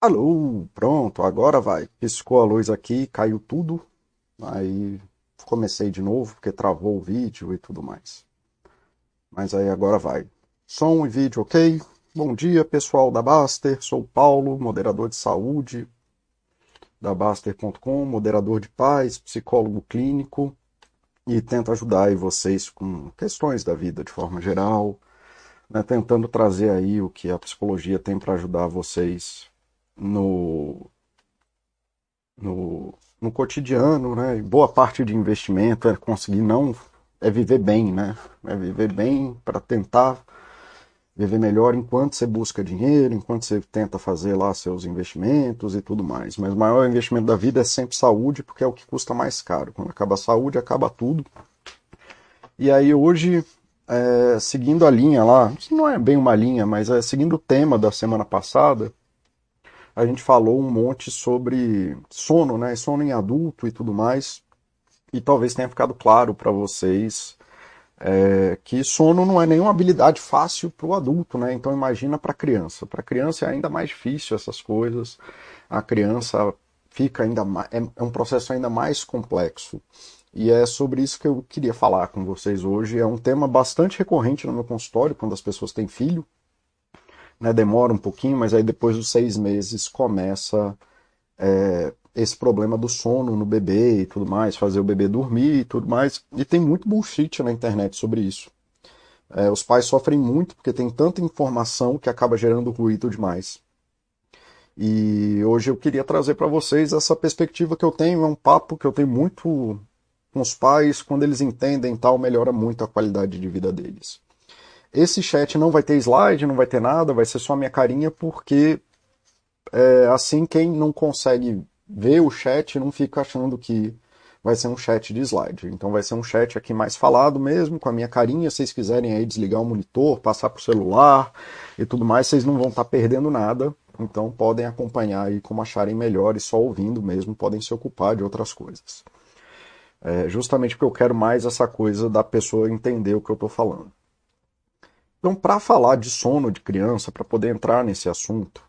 Alô, pronto, agora vai. Piscou a luz aqui, caiu tudo. Aí comecei de novo porque travou o vídeo e tudo mais. Mas aí agora vai. Som e vídeo ok? Bom dia, pessoal da Baster. Sou Paulo, moderador de saúde da Baster.com, moderador de paz, psicólogo clínico e tento ajudar vocês com questões da vida de forma geral, né, tentando trazer aí o que a psicologia tem para ajudar vocês no, no, no cotidiano, né? boa parte de investimento é conseguir não é viver bem, né? É viver bem para tentar viver melhor enquanto você busca dinheiro, enquanto você tenta fazer lá seus investimentos e tudo mais. Mas o maior investimento da vida é sempre saúde, porque é o que custa mais caro. Quando acaba a saúde, acaba tudo. E aí hoje, é, seguindo a linha lá, não é bem uma linha, mas é seguindo o tema da semana passada, a gente falou um monte sobre sono, né? Sono em adulto e tudo mais. E talvez tenha ficado claro para vocês é, que sono não é nenhuma habilidade fácil para o adulto, né? Então imagina para criança. Para criança é ainda mais difícil essas coisas. A criança fica ainda mais, é, é um processo ainda mais complexo. E é sobre isso que eu queria falar com vocês hoje. É um tema bastante recorrente no meu consultório quando as pessoas têm filho né, demora um pouquinho, mas aí depois dos seis meses começa é, esse problema do sono no bebê e tudo mais, fazer o bebê dormir e tudo mais. E tem muito bullshit na internet sobre isso. É, os pais sofrem muito porque tem tanta informação que acaba gerando ruído demais. E hoje eu queria trazer para vocês essa perspectiva que eu tenho, é um papo que eu tenho muito com os pais, quando eles entendem tal, melhora muito a qualidade de vida deles. Esse chat não vai ter slide, não vai ter nada, vai ser só minha carinha, porque é, assim quem não consegue ver o chat não fica achando que vai ser um chat de slide. Então vai ser um chat aqui mais falado mesmo, com a minha carinha. Se vocês quiserem aí desligar o monitor, passar para o celular e tudo mais, vocês não vão estar tá perdendo nada. Então podem acompanhar aí como acharem melhor e só ouvindo mesmo, podem se ocupar de outras coisas. É, justamente porque eu quero mais essa coisa da pessoa entender o que eu estou falando. Então, para falar de sono de criança, para poder entrar nesse assunto,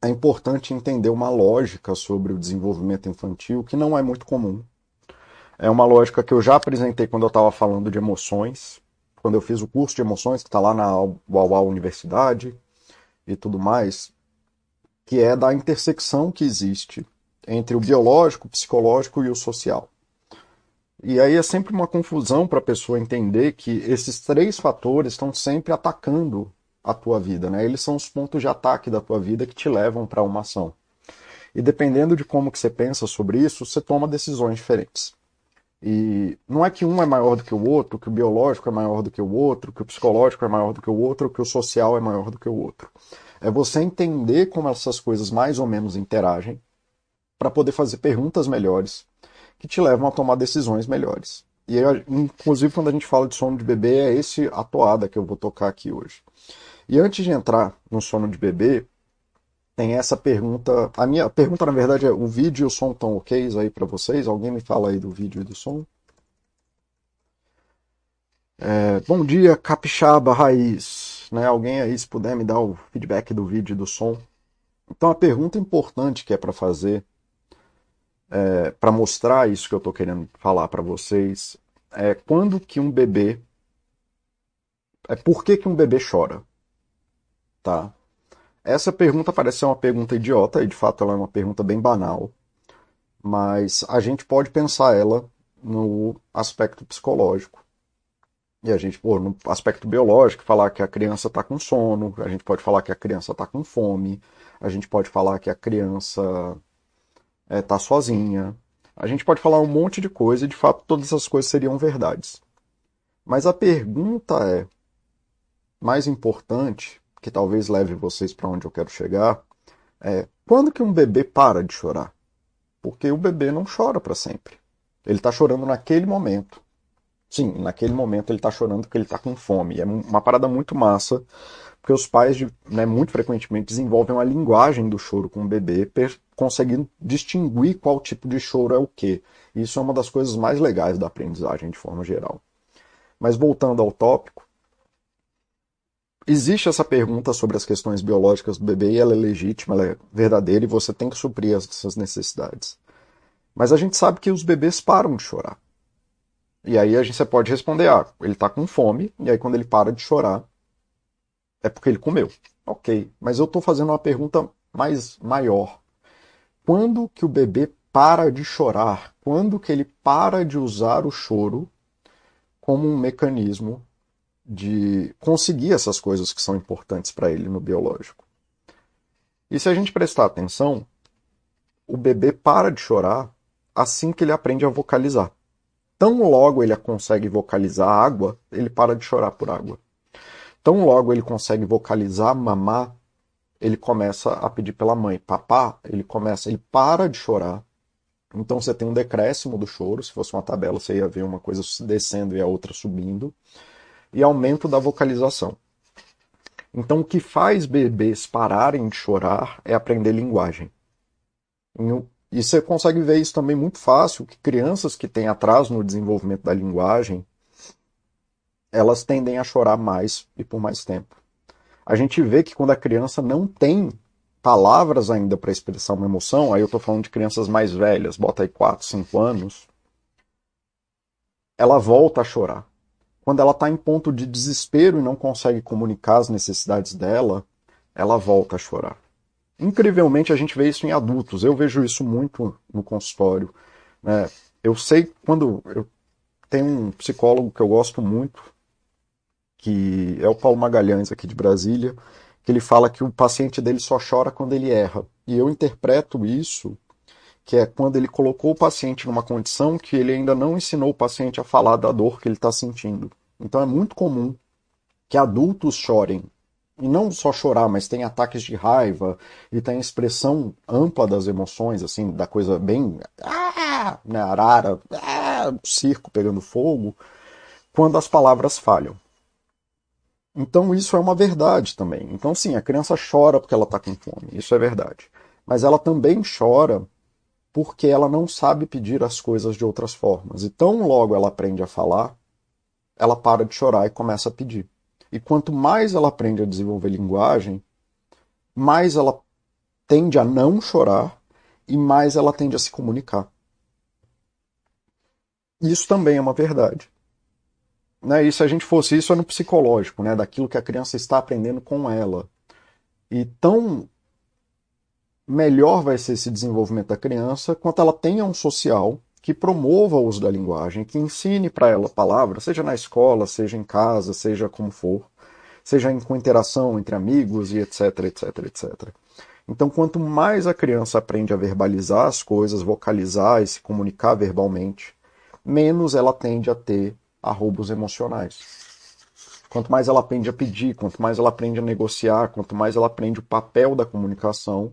é importante entender uma lógica sobre o desenvolvimento infantil que não é muito comum. É uma lógica que eu já apresentei quando eu estava falando de emoções, quando eu fiz o curso de emoções, que está lá na UAU Universidade e tudo mais, que é da intersecção que existe entre o biológico, o psicológico e o social. E aí é sempre uma confusão para a pessoa entender que esses três fatores estão sempre atacando a tua vida, né? Eles são os pontos de ataque da tua vida que te levam para uma ação. E dependendo de como que você pensa sobre isso, você toma decisões diferentes. E não é que um é maior do que o outro, que o biológico é maior do que o outro, que o psicológico é maior do que o outro, que o social é maior do que o outro. É você entender como essas coisas mais ou menos interagem para poder fazer perguntas melhores que te levam a tomar decisões melhores. E inclusive quando a gente fala de sono de bebê, é esse a toada que eu vou tocar aqui hoje. E antes de entrar no sono de bebê, tem essa pergunta. A minha pergunta, na verdade, é: o vídeo e o som estão ok aí para vocês? Alguém me fala aí do vídeo e do som? É, bom dia, Capixaba Raiz. Né? Alguém aí, se puder me dar o feedback do vídeo e do som. Então, a pergunta importante que é para fazer é, para mostrar isso que eu estou querendo falar para vocês, é quando que um bebê. É por que, que um bebê chora? Tá? Essa pergunta parece ser uma pergunta idiota, e de fato ela é uma pergunta bem banal, mas a gente pode pensar ela no aspecto psicológico. E a gente, pô, no aspecto biológico, falar que a criança está com sono, a gente pode falar que a criança está com fome, a gente pode falar que a criança é, tá sozinha. A gente pode falar um monte de coisa e de fato todas essas coisas seriam verdades. Mas a pergunta é mais importante, que talvez leve vocês para onde eu quero chegar, é quando que um bebê para de chorar? Porque o bebê não chora para sempre. Ele está chorando naquele momento. Sim, naquele momento ele está chorando porque ele está com fome. É uma parada muito massa, porque os pais, né, muito frequentemente, desenvolvem uma linguagem do choro com o bebê, conseguindo distinguir qual tipo de choro é o que. Isso é uma das coisas mais legais da aprendizagem de forma geral. Mas voltando ao tópico, existe essa pergunta sobre as questões biológicas do bebê e ela é legítima, ela é verdadeira e você tem que suprir essas necessidades. Mas a gente sabe que os bebês param de chorar. E aí a gente, pode responder, ah, ele está com fome, e aí quando ele para de chorar, é porque ele comeu. Ok, mas eu estou fazendo uma pergunta mais maior. Quando que o bebê para de chorar? Quando que ele para de usar o choro como um mecanismo de conseguir essas coisas que são importantes para ele no biológico? E se a gente prestar atenção, o bebê para de chorar assim que ele aprende a vocalizar. Tão logo ele consegue vocalizar água, ele para de chorar por água. Tão logo ele consegue vocalizar mamar, ele começa a pedir pela mãe. Papá, ele começa, ele para de chorar. Então você tem um decréscimo do choro. Se fosse uma tabela, você ia ver uma coisa descendo e a outra subindo. E aumento da vocalização. Então o que faz bebês pararem de chorar é aprender linguagem. E você consegue ver isso também muito fácil, que crianças que têm atraso no desenvolvimento da linguagem, elas tendem a chorar mais e por mais tempo. A gente vê que quando a criança não tem palavras ainda para expressar uma emoção, aí eu estou falando de crianças mais velhas, bota aí 4, 5 anos, ela volta a chorar. Quando ela está em ponto de desespero e não consegue comunicar as necessidades dela, ela volta a chorar. Incrivelmente a gente vê isso em adultos. Eu vejo isso muito no consultório. Né? Eu sei quando eu tenho um psicólogo que eu gosto muito, que é o Paulo Magalhães, aqui de Brasília, que ele fala que o paciente dele só chora quando ele erra. E eu interpreto isso, que é quando ele colocou o paciente numa condição que ele ainda não ensinou o paciente a falar da dor que ele está sentindo. Então é muito comum que adultos chorem. E não só chorar, mas tem ataques de raiva e tem expressão ampla das emoções, assim, da coisa bem. Ah, né, arara, ah, circo pegando fogo, quando as palavras falham. Então isso é uma verdade também. Então sim, a criança chora porque ela está com fome, isso é verdade. Mas ela também chora porque ela não sabe pedir as coisas de outras formas. E tão logo ela aprende a falar, ela para de chorar e começa a pedir. E quanto mais ela aprende a desenvolver linguagem, mais ela tende a não chorar e mais ela tende a se comunicar. Isso também é uma verdade. Né? E se a gente fosse isso é no psicológico, né? daquilo que a criança está aprendendo com ela. E tão melhor vai ser esse desenvolvimento da criança quanto ela tenha um social que promova o uso da linguagem, que ensine para ela palavras, seja na escola, seja em casa, seja como for, seja com interação entre amigos e etc, etc, etc. Então, quanto mais a criança aprende a verbalizar as coisas, vocalizar e se comunicar verbalmente, menos ela tende a ter arroubos emocionais. Quanto mais ela aprende a pedir, quanto mais ela aprende a negociar, quanto mais ela aprende o papel da comunicação,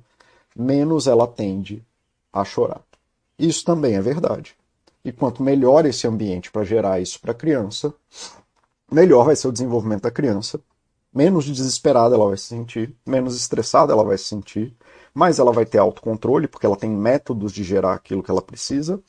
menos ela tende a chorar. Isso também é verdade. E quanto melhor esse ambiente para gerar isso para a criança, melhor vai ser o desenvolvimento da criança, menos desesperada ela vai se sentir, menos estressada ela vai se sentir, mais ela vai ter autocontrole, porque ela tem métodos de gerar aquilo que ela precisa,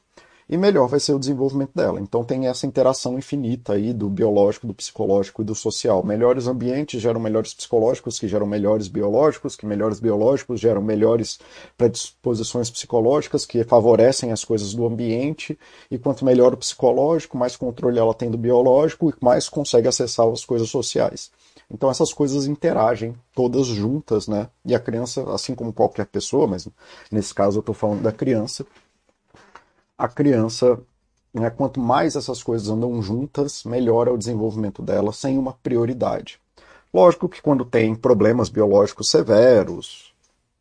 e melhor vai ser o desenvolvimento dela. Então tem essa interação infinita aí do biológico, do psicológico e do social. Melhores ambientes geram melhores psicológicos, que geram melhores biológicos, que melhores biológicos geram melhores predisposições psicológicas, que favorecem as coisas do ambiente. E quanto melhor o psicológico, mais controle ela tem do biológico e mais consegue acessar as coisas sociais. Então essas coisas interagem todas juntas, né? E a criança, assim como qualquer pessoa, mas nesse caso eu estou falando da criança, a criança, né, quanto mais essas coisas andam juntas, melhor é o desenvolvimento dela sem uma prioridade. Lógico que quando tem problemas biológicos severos,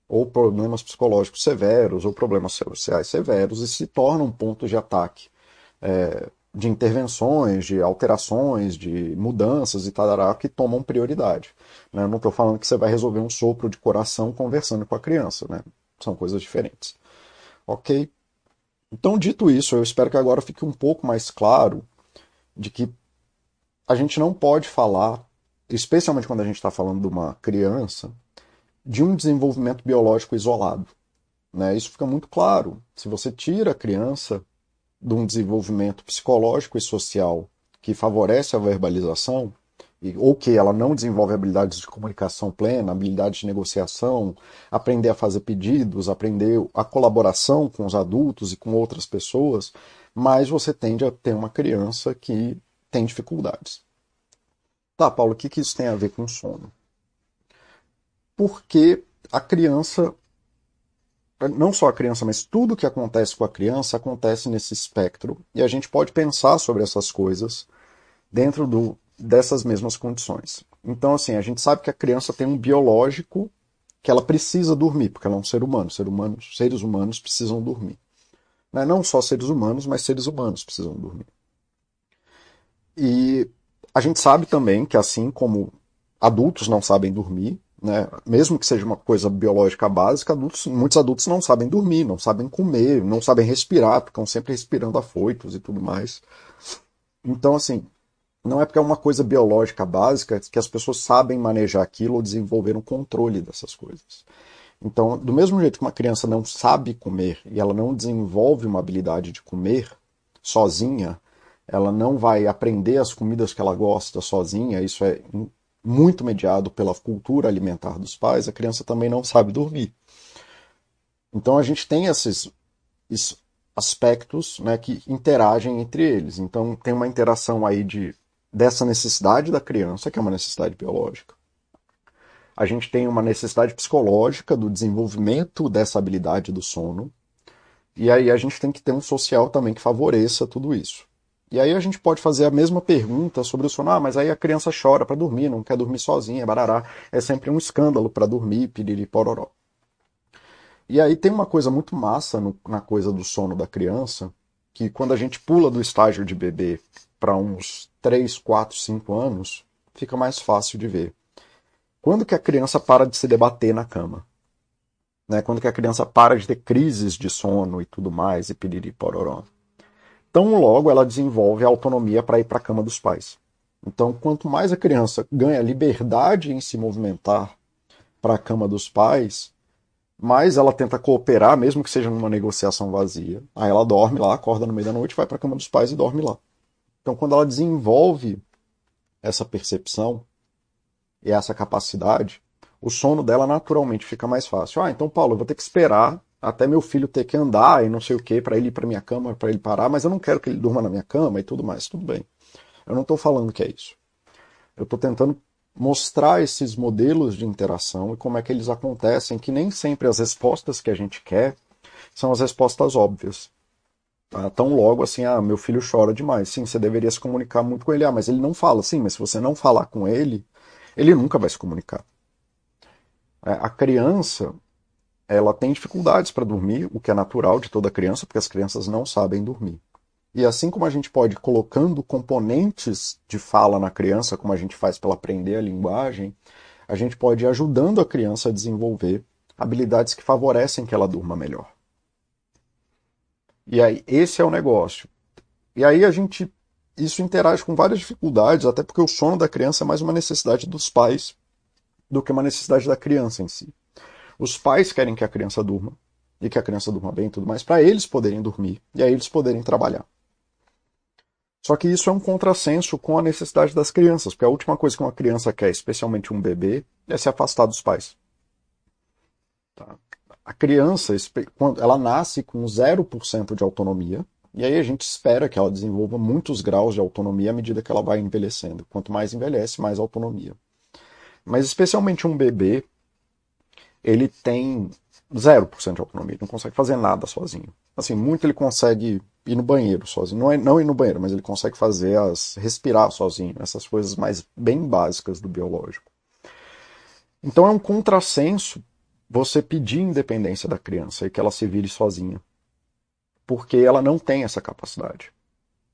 ou problemas psicológicos severos, ou problemas sociais severos, isso se torna um ponto de ataque é, de intervenções, de alterações, de mudanças e tal, que tomam prioridade. Né? Não estou falando que você vai resolver um sopro de coração conversando com a criança, né? são coisas diferentes. Ok? Então, dito isso, eu espero que agora fique um pouco mais claro de que a gente não pode falar, especialmente quando a gente está falando de uma criança, de um desenvolvimento biológico isolado. Né? Isso fica muito claro. Se você tira a criança de um desenvolvimento psicológico e social que favorece a verbalização, ou que ela não desenvolve habilidades de comunicação plena, habilidades de negociação, aprender a fazer pedidos, aprender a colaboração com os adultos e com outras pessoas, mais você tende a ter uma criança que tem dificuldades. Tá, Paulo, o que, que isso tem a ver com sono? Porque a criança, não só a criança, mas tudo que acontece com a criança acontece nesse espectro, e a gente pode pensar sobre essas coisas dentro do, dessas mesmas condições. Então, assim, a gente sabe que a criança tem um biológico que ela precisa dormir, porque ela é um ser humano. Ser humano seres humanos precisam dormir. Né? Não só seres humanos, mas seres humanos precisam dormir. E a gente sabe também que, assim como adultos não sabem dormir, né? mesmo que seja uma coisa biológica básica, adultos, muitos adultos não sabem dormir, não sabem comer, não sabem respirar, ficam sempre respirando afoitos e tudo mais. Então, assim, não é porque é uma coisa biológica básica que as pessoas sabem manejar aquilo ou desenvolver um controle dessas coisas. Então, do mesmo jeito que uma criança não sabe comer e ela não desenvolve uma habilidade de comer sozinha, ela não vai aprender as comidas que ela gosta sozinha, isso é muito mediado pela cultura alimentar dos pais, a criança também não sabe dormir. Então a gente tem esses, aspectos né, que interagem entre eles. Então tem uma interação aí de dessa necessidade da criança, que é uma necessidade biológica. A gente tem uma necessidade psicológica do desenvolvimento dessa habilidade do sono. E aí a gente tem que ter um social também que favoreça tudo isso. E aí a gente pode fazer a mesma pergunta sobre o sono. Ah, mas aí a criança chora para dormir, não quer dormir sozinha, barará. É sempre um escândalo para dormir, piriri pororó. E aí tem uma coisa muito massa no, na coisa do sono da criança, que quando a gente pula do estágio de bebê para uns 3, 4, 5 anos, fica mais fácil de ver. Quando que a criança para de se debater na cama? Né? Quando que a criança para de ter crises de sono e tudo mais, e piriri pororó. Tão logo ela desenvolve a autonomia para ir para a cama dos pais. Então, quanto mais a criança ganha liberdade em se movimentar para a cama dos pais, mais ela tenta cooperar, mesmo que seja numa negociação vazia. Aí ela dorme lá, acorda no meio da noite, vai para a cama dos pais e dorme lá. Então, quando ela desenvolve essa percepção e essa capacidade, o sono dela naturalmente fica mais fácil. Ah, então, Paulo, eu vou ter que esperar até meu filho ter que andar e não sei o que para ele ir para minha cama, para ele parar, mas eu não quero que ele durma na minha cama e tudo mais. Tudo bem. Eu não estou falando que é isso. Eu estou tentando mostrar esses modelos de interação e como é que eles acontecem, que nem sempre as respostas que a gente quer são as respostas óbvias. Tá? Tão logo assim, ah, meu filho chora demais. Sim, você deveria se comunicar muito com ele. Ah, mas ele não fala. Sim, mas se você não falar com ele, ele nunca vai se comunicar. É, a criança, ela tem dificuldades para dormir, o que é natural de toda criança, porque as crianças não sabem dormir. E assim como a gente pode ir colocando componentes de fala na criança, como a gente faz para aprender a linguagem, a gente pode ir ajudando a criança a desenvolver habilidades que favorecem que ela durma melhor. E aí, esse é o negócio. E aí a gente. Isso interage com várias dificuldades, até porque o sono da criança é mais uma necessidade dos pais do que uma necessidade da criança em si. Os pais querem que a criança durma, e que a criança durma bem e tudo mais, para eles poderem dormir, e aí eles poderem trabalhar. Só que isso é um contrassenso com a necessidade das crianças, porque a última coisa que uma criança quer, especialmente um bebê, é se afastar dos pais. Tá? A criança, ela nasce com 0% de autonomia, e aí a gente espera que ela desenvolva muitos graus de autonomia à medida que ela vai envelhecendo. Quanto mais envelhece, mais autonomia. Mas especialmente um bebê, ele tem 0% de autonomia, não consegue fazer nada sozinho. Assim, muito ele consegue ir no banheiro sozinho. Não, é, não ir no banheiro, mas ele consegue fazer as. respirar sozinho, essas coisas mais bem básicas do biológico. Então é um contrassenso você pedir independência da criança e que ela se vire sozinha. Porque ela não tem essa capacidade.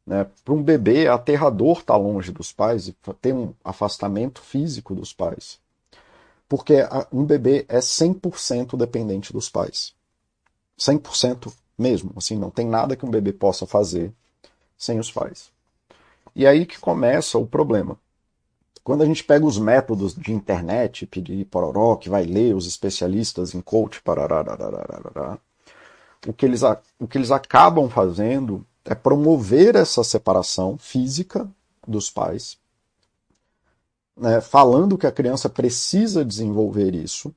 Né? Para um bebê é aterrador estar longe dos pais e ter um afastamento físico dos pais. Porque um bebê é 100% dependente dos pais. 100% mesmo. Assim, não tem nada que um bebê possa fazer sem os pais. E aí que começa o problema. Quando a gente pega os métodos de internet, pedir pororó, que vai ler os especialistas em coach, parará, o que, eles, o que eles acabam fazendo é promover essa separação física dos pais né, falando que a criança precisa desenvolver isso,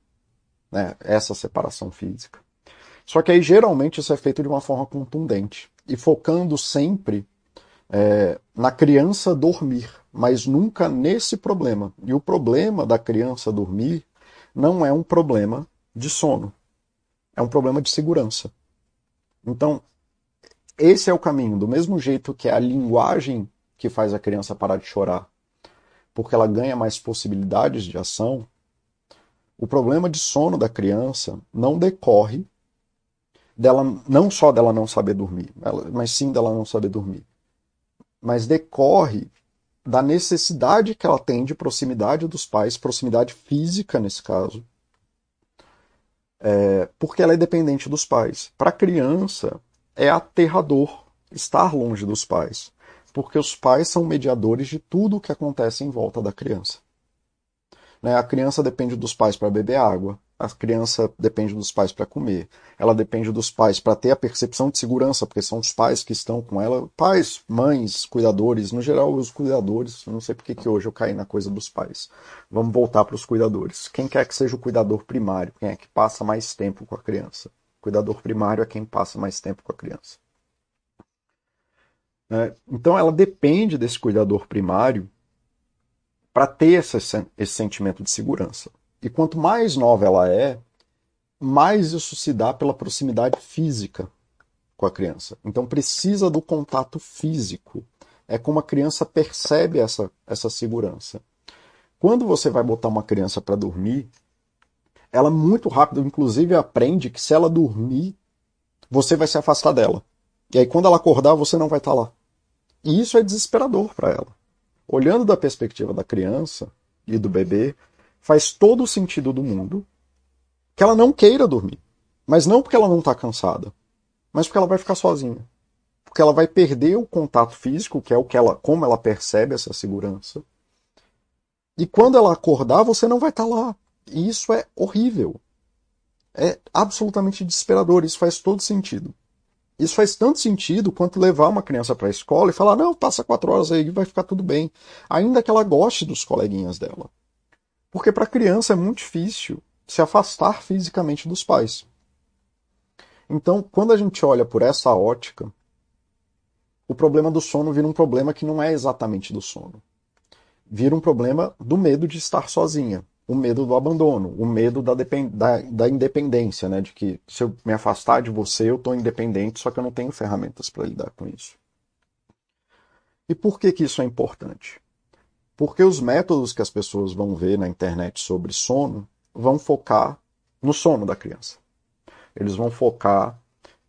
né, essa separação física. Só que aí geralmente isso é feito de uma forma contundente e focando sempre é, na criança dormir, mas nunca nesse problema. E o problema da criança dormir não é um problema de sono, é um problema de segurança. Então, esse é o caminho. Do mesmo jeito que é a linguagem que faz a criança parar de chorar, porque ela ganha mais possibilidades de ação, o problema de sono da criança não decorre dela não só dela não saber dormir, mas sim dela não saber dormir. Mas decorre da necessidade que ela tem de proximidade dos pais, proximidade física nesse caso, é, porque ela é dependente dos pais. Para a criança, é aterrador estar longe dos pais, porque os pais são mediadores de tudo o que acontece em volta da criança. Né? A criança depende dos pais para beber água, a criança depende dos pais para comer, ela depende dos pais para ter a percepção de segurança, porque são os pais que estão com ela, pais, mães, cuidadores, no geral os cuidadores, não sei porque que hoje eu caí na coisa dos pais. Vamos voltar para os cuidadores. Quem quer que seja o cuidador primário, quem é que passa mais tempo com a criança? O cuidador primário é quem passa mais tempo com a criança. É, então ela depende desse cuidador primário para ter esse, esse sentimento de segurança. E quanto mais nova ela é, mais isso se dá pela proximidade física com a criança. Então precisa do contato físico. É como a criança percebe essa, essa segurança. Quando você vai botar uma criança para dormir, ela muito rápido, inclusive, aprende que se ela dormir, você vai se afastar dela. E aí, quando ela acordar, você não vai estar tá lá. E isso é desesperador para ela. Olhando da perspectiva da criança e do bebê, faz todo o sentido do mundo que ela não queira dormir. Mas não porque ela não está cansada, mas porque ela vai ficar sozinha. Porque ela vai perder o contato físico, que é o que ela, como ela percebe essa segurança. E quando ela acordar, você não vai estar tá lá. E isso é horrível. É absolutamente desesperador. Isso faz todo sentido. Isso faz tanto sentido quanto levar uma criança para a escola e falar: não, passa quatro horas aí, vai ficar tudo bem. Ainda que ela goste dos coleguinhas dela. Porque para a criança é muito difícil se afastar fisicamente dos pais. Então, quando a gente olha por essa ótica, o problema do sono vira um problema que não é exatamente do sono. Vira um problema do medo de estar sozinha, o medo do abandono, o medo da, da, da independência, né? de que se eu me afastar de você, eu estou independente, só que eu não tenho ferramentas para lidar com isso. E por que, que isso é importante? Porque os métodos que as pessoas vão ver na internet sobre sono vão focar no sono da criança. Eles vão focar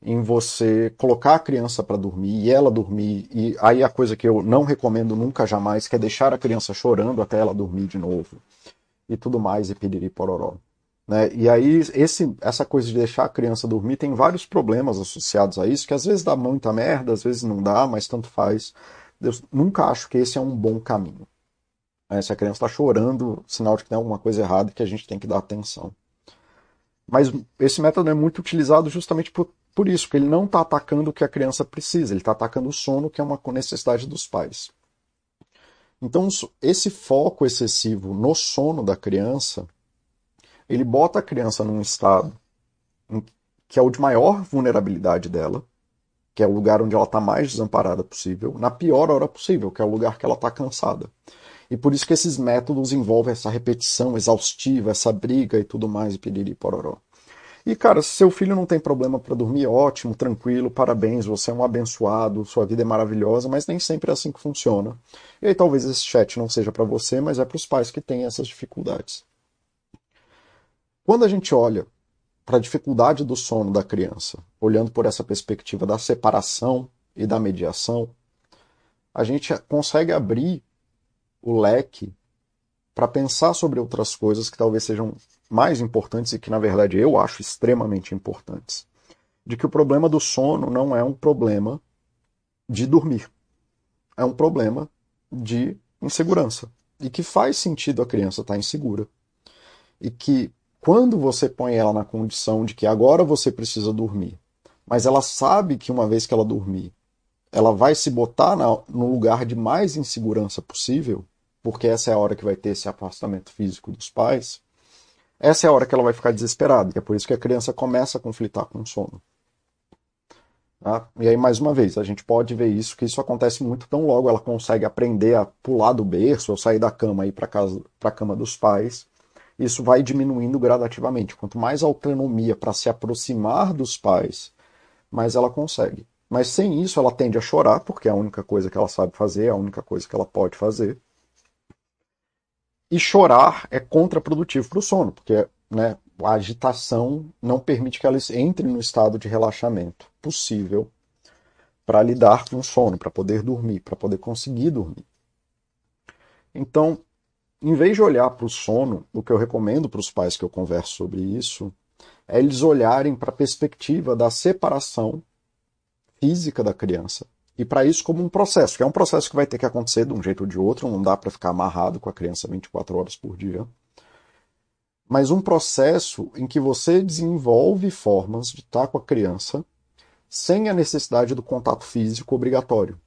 em você colocar a criança para dormir e ela dormir. E aí a coisa que eu não recomendo nunca jamais, que é deixar a criança chorando até ela dormir de novo. E tudo mais, e piriri pororó. Né? E aí esse, essa coisa de deixar a criança dormir tem vários problemas associados a isso, que às vezes dá muita merda, às vezes não dá, mas tanto faz. Eu nunca acho que esse é um bom caminho. É, se a criança está chorando, sinal de que tem alguma coisa errada e que a gente tem que dar atenção. Mas esse método é muito utilizado justamente por, por isso, que ele não está atacando o que a criança precisa, ele está atacando o sono, que é uma necessidade dos pais. Então, esse foco excessivo no sono da criança, ele bota a criança num estado que é o de maior vulnerabilidade dela, que é o lugar onde ela está mais desamparada possível, na pior hora possível, que é o lugar que ela está cansada. E por isso que esses métodos envolvem essa repetição exaustiva, essa briga e tudo mais, e piriri pororó. E, cara, se seu filho não tem problema para dormir, ótimo, tranquilo, parabéns, você é um abençoado, sua vida é maravilhosa, mas nem sempre é assim que funciona. E aí talvez esse chat não seja para você, mas é para os pais que têm essas dificuldades. Quando a gente olha para a dificuldade do sono da criança, olhando por essa perspectiva da separação e da mediação, a gente consegue abrir o leque para pensar sobre outras coisas que talvez sejam mais importantes e que, na verdade, eu acho extremamente importantes. De que o problema do sono não é um problema de dormir. É um problema de insegurança. E que faz sentido a criança estar tá insegura. E que quando você põe ela na condição de que agora você precisa dormir, mas ela sabe que uma vez que ela dormir, ela vai se botar na, no lugar de mais insegurança possível, porque essa é a hora que vai ter esse afastamento físico dos pais, essa é a hora que ela vai ficar desesperada, e é por isso que a criança começa a conflitar com o sono. Tá? E aí, mais uma vez, a gente pode ver isso, que isso acontece muito tão logo ela consegue aprender a pular do berço ou sair da cama e ir para a cama dos pais. Isso vai diminuindo gradativamente. Quanto mais autonomia para se aproximar dos pais, mais ela consegue. Mas sem isso, ela tende a chorar, porque é a única coisa que ela sabe fazer, é a única coisa que ela pode fazer. E chorar é contraprodutivo para o sono, porque né, a agitação não permite que ela entre no estado de relaxamento possível para lidar com o sono, para poder dormir, para poder conseguir dormir. Então, em vez de olhar para o sono, o que eu recomendo para os pais que eu converso sobre isso é eles olharem para a perspectiva da separação física da criança. E para isso como um processo, que é um processo que vai ter que acontecer de um jeito ou de outro, não dá para ficar amarrado com a criança 24 horas por dia. Mas um processo em que você desenvolve formas de estar com a criança sem a necessidade do contato físico obrigatório.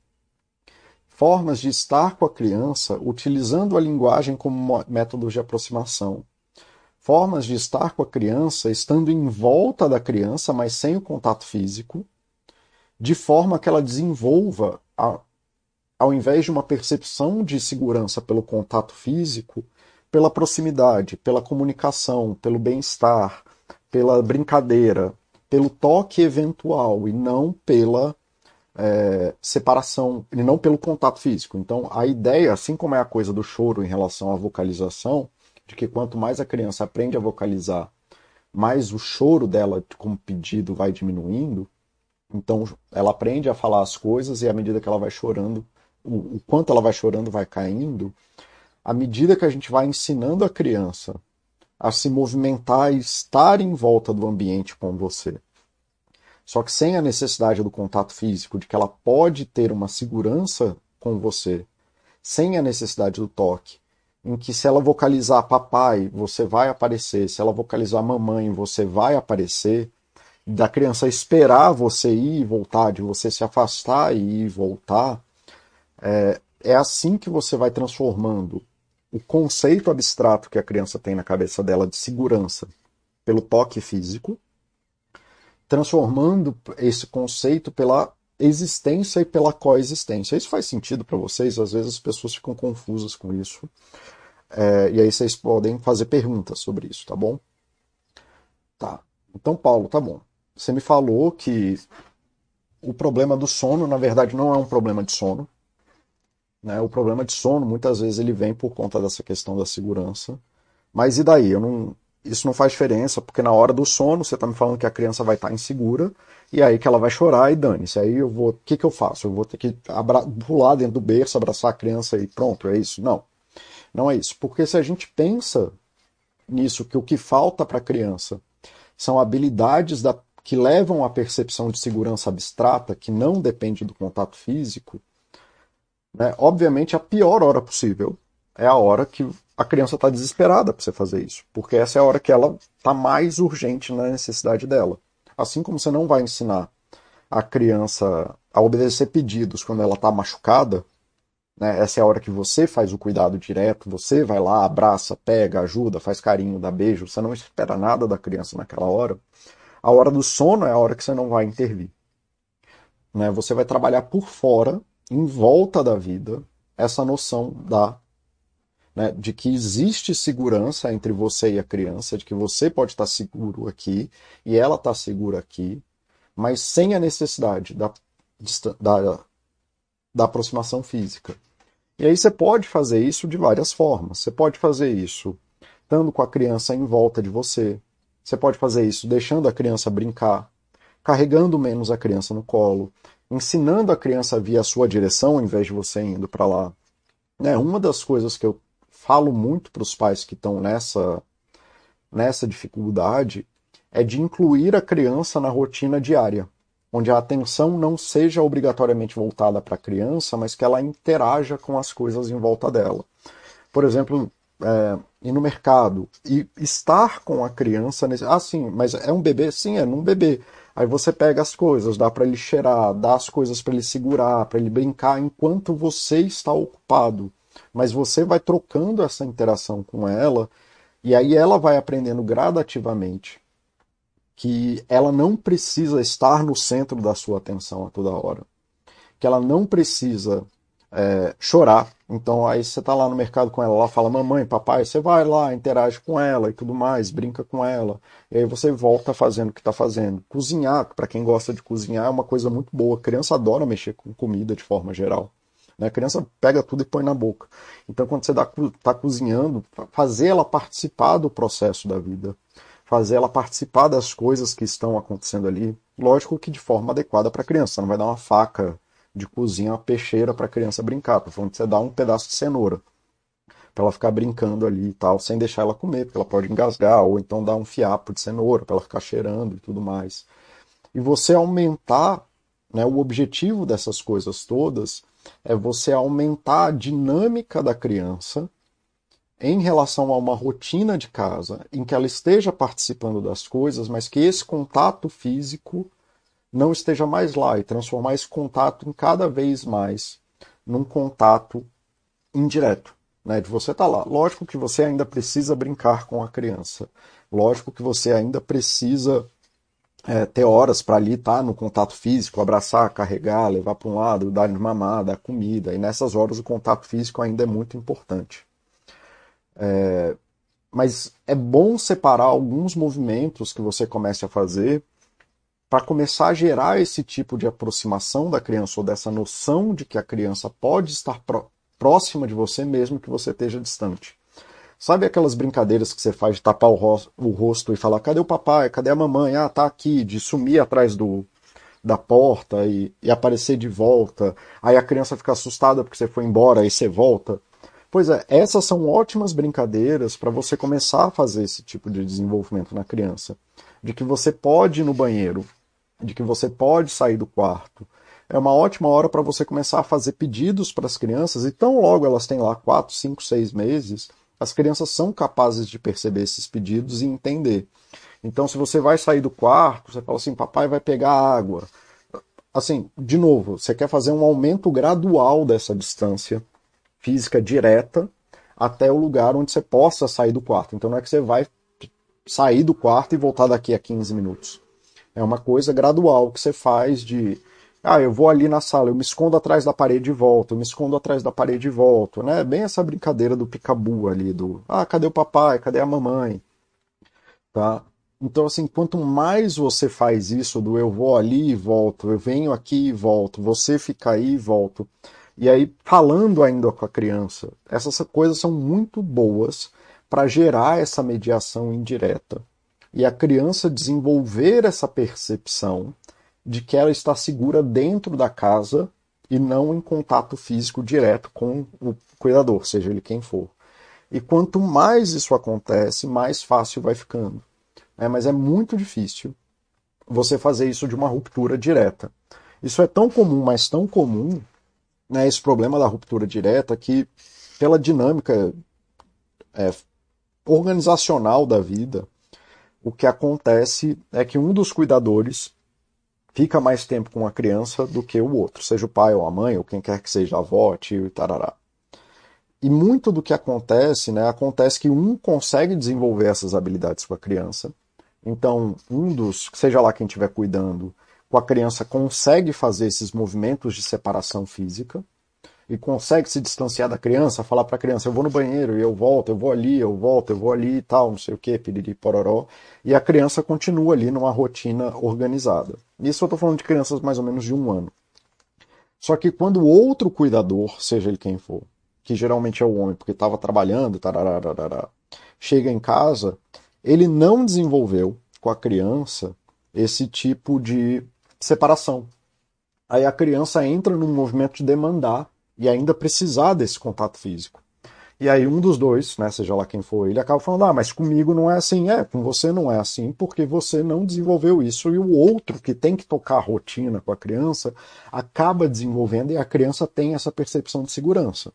Formas de estar com a criança utilizando a linguagem como método de aproximação. Formas de estar com a criança estando em volta da criança, mas sem o contato físico de forma que ela desenvolva, a, ao invés de uma percepção de segurança pelo contato físico, pela proximidade, pela comunicação, pelo bem-estar, pela brincadeira, pelo toque eventual e não pela é, separação, e não pelo contato físico. Então, a ideia, assim como é a coisa do choro em relação à vocalização, de que quanto mais a criança aprende a vocalizar, mais o choro dela como pedido vai diminuindo, então ela aprende a falar as coisas e à medida que ela vai chorando, o, quanto ela vai chorando vai caindo. À medida que a gente vai ensinando a criança a se movimentar e estar em volta do ambiente com você, só que sem a necessidade do contato físico, de que ela pode ter uma segurança com você, sem a necessidade do toque, em que se ela vocalizar papai, você vai aparecer, se ela vocalizar mamãe, você vai aparecer, da criança esperar você ir e voltar, de você se afastar e ir e voltar, é, é assim que você vai transformando o conceito abstrato que a criança tem na cabeça dela de segurança pelo toque físico, transformando esse conceito pela existência e pela coexistência. Isso faz sentido para vocês? Às vezes as pessoas ficam confusas com isso. É, e aí vocês podem fazer perguntas sobre isso, tá bom? Tá. Então, Paulo, tá bom. Você me falou que o problema do sono, na verdade, não é um problema de sono. Né? O problema de sono, muitas vezes, ele vem por conta dessa questão da segurança. Mas e daí? Eu não, isso não faz diferença, porque na hora do sono você está me falando que a criança vai estar tá insegura, e aí que ela vai chorar e dane-se. Aí eu vou. O que, que eu faço? Eu vou ter que pular dentro do berço, abraçar a criança e pronto, é isso? Não. Não é isso. Porque se a gente pensa nisso, que o que falta para a criança são habilidades da que levam à percepção de segurança abstrata, que não depende do contato físico, né, obviamente a pior hora possível é a hora que a criança está desesperada para você fazer isso, porque essa é a hora que ela está mais urgente na necessidade dela. Assim como você não vai ensinar a criança a obedecer pedidos quando ela está machucada, né, essa é a hora que você faz o cuidado direto, você vai lá, abraça, pega, ajuda, faz carinho, dá beijo, você não espera nada da criança naquela hora. A hora do sono é a hora que você não vai intervir. Né? Você vai trabalhar por fora, em volta da vida, essa noção da né, de que existe segurança entre você e a criança, de que você pode estar seguro aqui e ela está segura aqui, mas sem a necessidade da, da, da aproximação física. E aí você pode fazer isso de várias formas. Você pode fazer isso estando com a criança em volta de você, você pode fazer isso deixando a criança brincar, carregando menos a criança no colo, ensinando a criança a vir a sua direção ao invés de você indo para lá. É, uma das coisas que eu falo muito para os pais que estão nessa, nessa dificuldade é de incluir a criança na rotina diária, onde a atenção não seja obrigatoriamente voltada para a criança, mas que ela interaja com as coisas em volta dela. Por exemplo, é, ir no mercado e estar com a criança nesse. Ah, sim, mas é um bebê? Sim, é num bebê. Aí você pega as coisas, dá para ele cheirar, dá as coisas para ele segurar, para ele brincar enquanto você está ocupado. mas você vai trocando essa interação com ela e aí ela vai aprendendo gradativamente que ela não precisa estar no centro da sua atenção a toda hora, que ela não precisa é, chorar. Então aí você está lá no mercado com ela, ela fala mamãe, papai, você vai lá, interage com ela e tudo mais, brinca com ela. E aí você volta fazendo o que está fazendo. Cozinhar, para quem gosta de cozinhar, é uma coisa muito boa. A criança adora mexer com comida de forma geral. Né? A criança pega tudo e põe na boca. Então quando você está cozinhando, fazer ela participar do processo da vida. Fazer ela participar das coisas que estão acontecendo ali. Lógico que de forma adequada para a criança. Você não vai dar uma faca de cozinha uma peixeira para a criança brincar. Tô falando você dá um pedaço de cenoura para ela ficar brincando ali e tal, sem deixar ela comer, porque ela pode engasgar, ou então dar um fiapo de cenoura para ela ficar cheirando e tudo mais. E você aumentar, né, o objetivo dessas coisas todas é você aumentar a dinâmica da criança em relação a uma rotina de casa, em que ela esteja participando das coisas, mas que esse contato físico não esteja mais lá e transformar esse contato em cada vez mais num contato indireto, né? De você estar tá lá. Lógico que você ainda precisa brincar com a criança. Lógico que você ainda precisa é, ter horas para ali estar tá no contato físico, abraçar, carregar, levar para um lado, dar de mamar, dar comida. E nessas horas o contato físico ainda é muito importante. É, mas é bom separar alguns movimentos que você comece a fazer para começar a gerar esse tipo de aproximação da criança ou dessa noção de que a criança pode estar próxima de você mesmo que você esteja distante. Sabe aquelas brincadeiras que você faz de tapar o, rosto, o rosto e falar cadê o papai, cadê a mamãe, ah, tá aqui, de sumir atrás do, da porta e, e aparecer de volta, aí a criança fica assustada porque você foi embora, aí você volta. Pois é, essas são ótimas brincadeiras para você começar a fazer esse tipo de desenvolvimento na criança. De que você pode ir no banheiro, de que você pode sair do quarto. É uma ótima hora para você começar a fazer pedidos para as crianças, e tão logo elas têm lá 4, 5, 6 meses, as crianças são capazes de perceber esses pedidos e entender. Então, se você vai sair do quarto, você fala assim: papai vai pegar água. Assim, de novo, você quer fazer um aumento gradual dessa distância física direta até o lugar onde você possa sair do quarto. Então, não é que você vai sair do quarto e voltar daqui a 15 minutos. É uma coisa gradual que você faz de ah, eu vou ali na sala, eu me escondo atrás da parede e volto, eu me escondo atrás da parede e volto, né? Bem essa brincadeira do picabu ali, do ah, cadê o papai, cadê a mamãe? Tá? Então, assim, quanto mais você faz isso do eu vou ali e volto, eu venho aqui e volto, você fica aí e volto, e aí falando ainda com a criança, essas coisas são muito boas para gerar essa mediação indireta e a criança desenvolver essa percepção de que ela está segura dentro da casa e não em contato físico direto com o cuidador, seja ele quem for. E quanto mais isso acontece, mais fácil vai ficando. É, mas é muito difícil você fazer isso de uma ruptura direta. Isso é tão comum, mas tão comum, né, esse problema da ruptura direta, que pela dinâmica é, organizacional da vida, o que acontece é que um dos cuidadores fica mais tempo com a criança do que o outro, seja o pai ou a mãe, ou quem quer que seja, avó, tio e tarará. E muito do que acontece, né, acontece que um consegue desenvolver essas habilidades com a criança. Então, um dos, seja lá quem estiver cuidando, com a criança consegue fazer esses movimentos de separação física, e consegue se distanciar da criança, falar para a criança, eu vou no banheiro e eu volto, eu vou ali, eu volto, eu vou ali e tal, não sei o que, piriri, pororó, e a criança continua ali numa rotina organizada. Isso eu estou falando de crianças mais ou menos de um ano. Só que quando outro cuidador, seja ele quem for, que geralmente é o homem, porque estava trabalhando, tararararara, chega em casa, ele não desenvolveu com a criança esse tipo de separação. Aí a criança entra num movimento de demandar e ainda precisar desse contato físico. E aí um dos dois, né, seja lá quem for, ele acaba falando, ah, mas comigo não é assim. É, com você não é assim, porque você não desenvolveu isso. E o outro, que tem que tocar a rotina com a criança, acaba desenvolvendo e a criança tem essa percepção de segurança.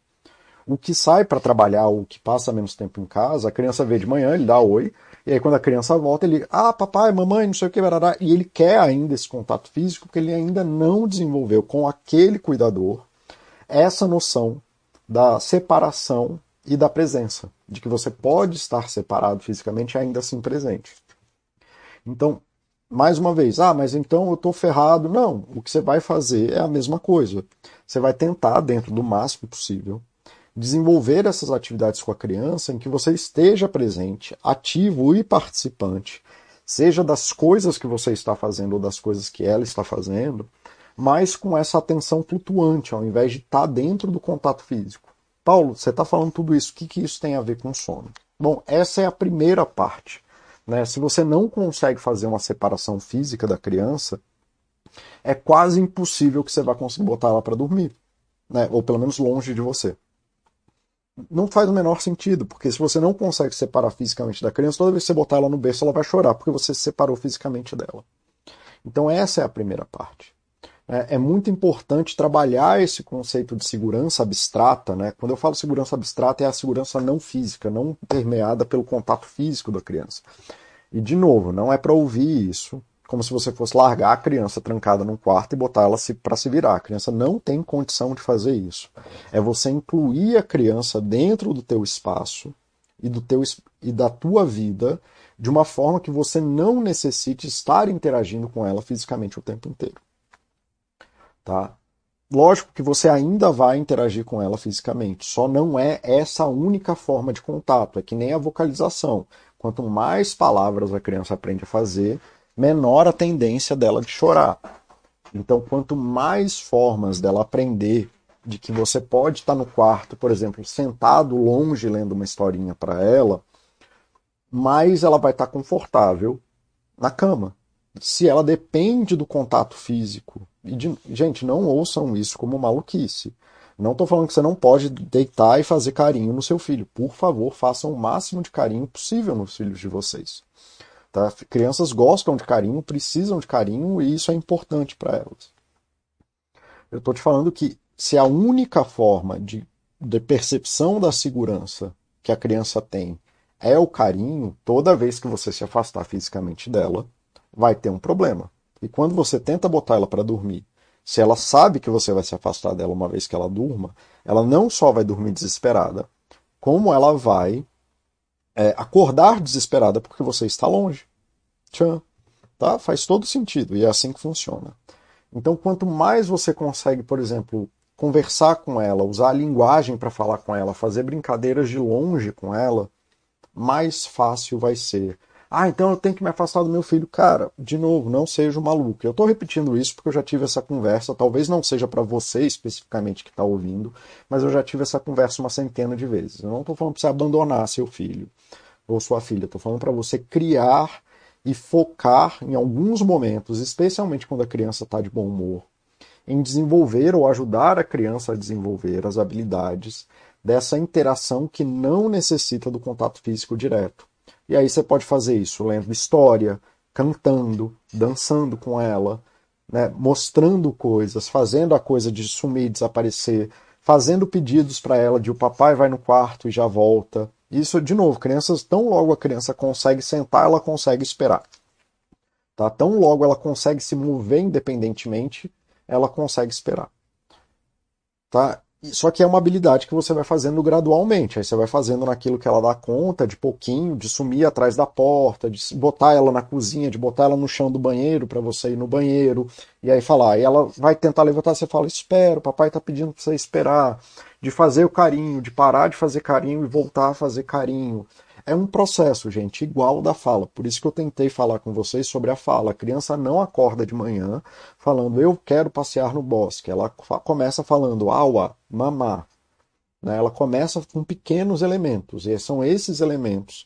O que sai para trabalhar, o que passa menos tempo em casa, a criança vê de manhã, ele dá oi, e aí quando a criança volta, ele, ah, papai, mamãe, não sei o que, barará, e ele quer ainda esse contato físico, porque ele ainda não desenvolveu com aquele cuidador essa noção da separação e da presença, de que você pode estar separado fisicamente e ainda assim presente. Então, mais uma vez, ah, mas então eu estou ferrado. Não, o que você vai fazer é a mesma coisa. Você vai tentar, dentro do máximo possível, desenvolver essas atividades com a criança em que você esteja presente, ativo e participante, seja das coisas que você está fazendo ou das coisas que ela está fazendo, mas com essa atenção flutuante, ao invés de estar dentro do contato físico. Paulo, você está falando tudo isso, o que, que isso tem a ver com sono? Bom, essa é a primeira parte. Né? Se você não consegue fazer uma separação física da criança, é quase impossível que você vá conseguir botar ela para dormir, né? ou pelo menos longe de você. Não faz o menor sentido, porque se você não consegue separar fisicamente da criança, toda vez que você botar ela no berço, ela vai chorar, porque você se separou fisicamente dela. Então, essa é a primeira parte. É, é muito importante trabalhar esse conceito de segurança abstrata. Né? Quando eu falo segurança abstrata, é a segurança não física, não permeada pelo contato físico da criança. E, de novo, não é para ouvir isso como se você fosse largar a criança trancada num quarto e botar ela para se virar. A criança não tem condição de fazer isso. É você incluir a criança dentro do teu espaço e, do teu, e da tua vida de uma forma que você não necessite estar interagindo com ela fisicamente o tempo inteiro. Tá? Lógico que você ainda vai interagir com ela fisicamente, só não é essa a única forma de contato, é que nem a vocalização. Quanto mais palavras a criança aprende a fazer, menor a tendência dela de chorar. Então, quanto mais formas dela aprender de que você pode estar no quarto, por exemplo, sentado longe lendo uma historinha para ela, mais ela vai estar confortável na cama. Se ela depende do contato físico, de, gente, não ouçam isso como maluquice. Não estou falando que você não pode deitar e fazer carinho no seu filho. Por favor, façam o máximo de carinho possível nos filhos de vocês. Tá? Crianças gostam de carinho, precisam de carinho e isso é importante para elas. Eu estou te falando que se a única forma de, de percepção da segurança que a criança tem é o carinho, toda vez que você se afastar fisicamente dela, vai ter um problema. E quando você tenta botar ela para dormir, se ela sabe que você vai se afastar dela uma vez que ela durma, ela não só vai dormir desesperada, como ela vai é, acordar desesperada porque você está longe. Tchan. Tá? Faz todo sentido e é assim que funciona. Então, quanto mais você consegue, por exemplo, conversar com ela, usar a linguagem para falar com ela, fazer brincadeiras de longe com ela, mais fácil vai ser. Ah, então eu tenho que me afastar do meu filho. Cara, de novo, não seja um maluco. Eu estou repetindo isso porque eu já tive essa conversa. Talvez não seja para você especificamente que está ouvindo, mas eu já tive essa conversa uma centena de vezes. Eu não estou falando para você abandonar seu filho ou sua filha. Estou falando para você criar e focar em alguns momentos, especialmente quando a criança está de bom humor, em desenvolver ou ajudar a criança a desenvolver as habilidades dessa interação que não necessita do contato físico direto. E aí você pode fazer isso lendo história, cantando, dançando com ela, né, mostrando coisas, fazendo a coisa de sumir desaparecer, fazendo pedidos para ela de o papai vai no quarto e já volta, isso, de novo, crianças, tão logo a criança consegue sentar, ela consegue esperar. Tá? Tão logo ela consegue se mover independentemente, ela consegue esperar. Tá? Só que é uma habilidade que você vai fazendo gradualmente. Aí você vai fazendo naquilo que ela dá conta, de pouquinho, de sumir atrás da porta, de botar ela na cozinha, de botar ela no chão do banheiro para você ir no banheiro, e aí falar. E ela vai tentar levantar, você fala: Espera, papai está pedindo para você esperar. De fazer o carinho, de parar de fazer carinho e voltar a fazer carinho. É um processo, gente, igual da fala. Por isso que eu tentei falar com vocês sobre a fala. A criança não acorda de manhã falando eu quero passear no bosque. Ela começa falando aua, mamá. Né? Ela começa com pequenos elementos. E são esses elementos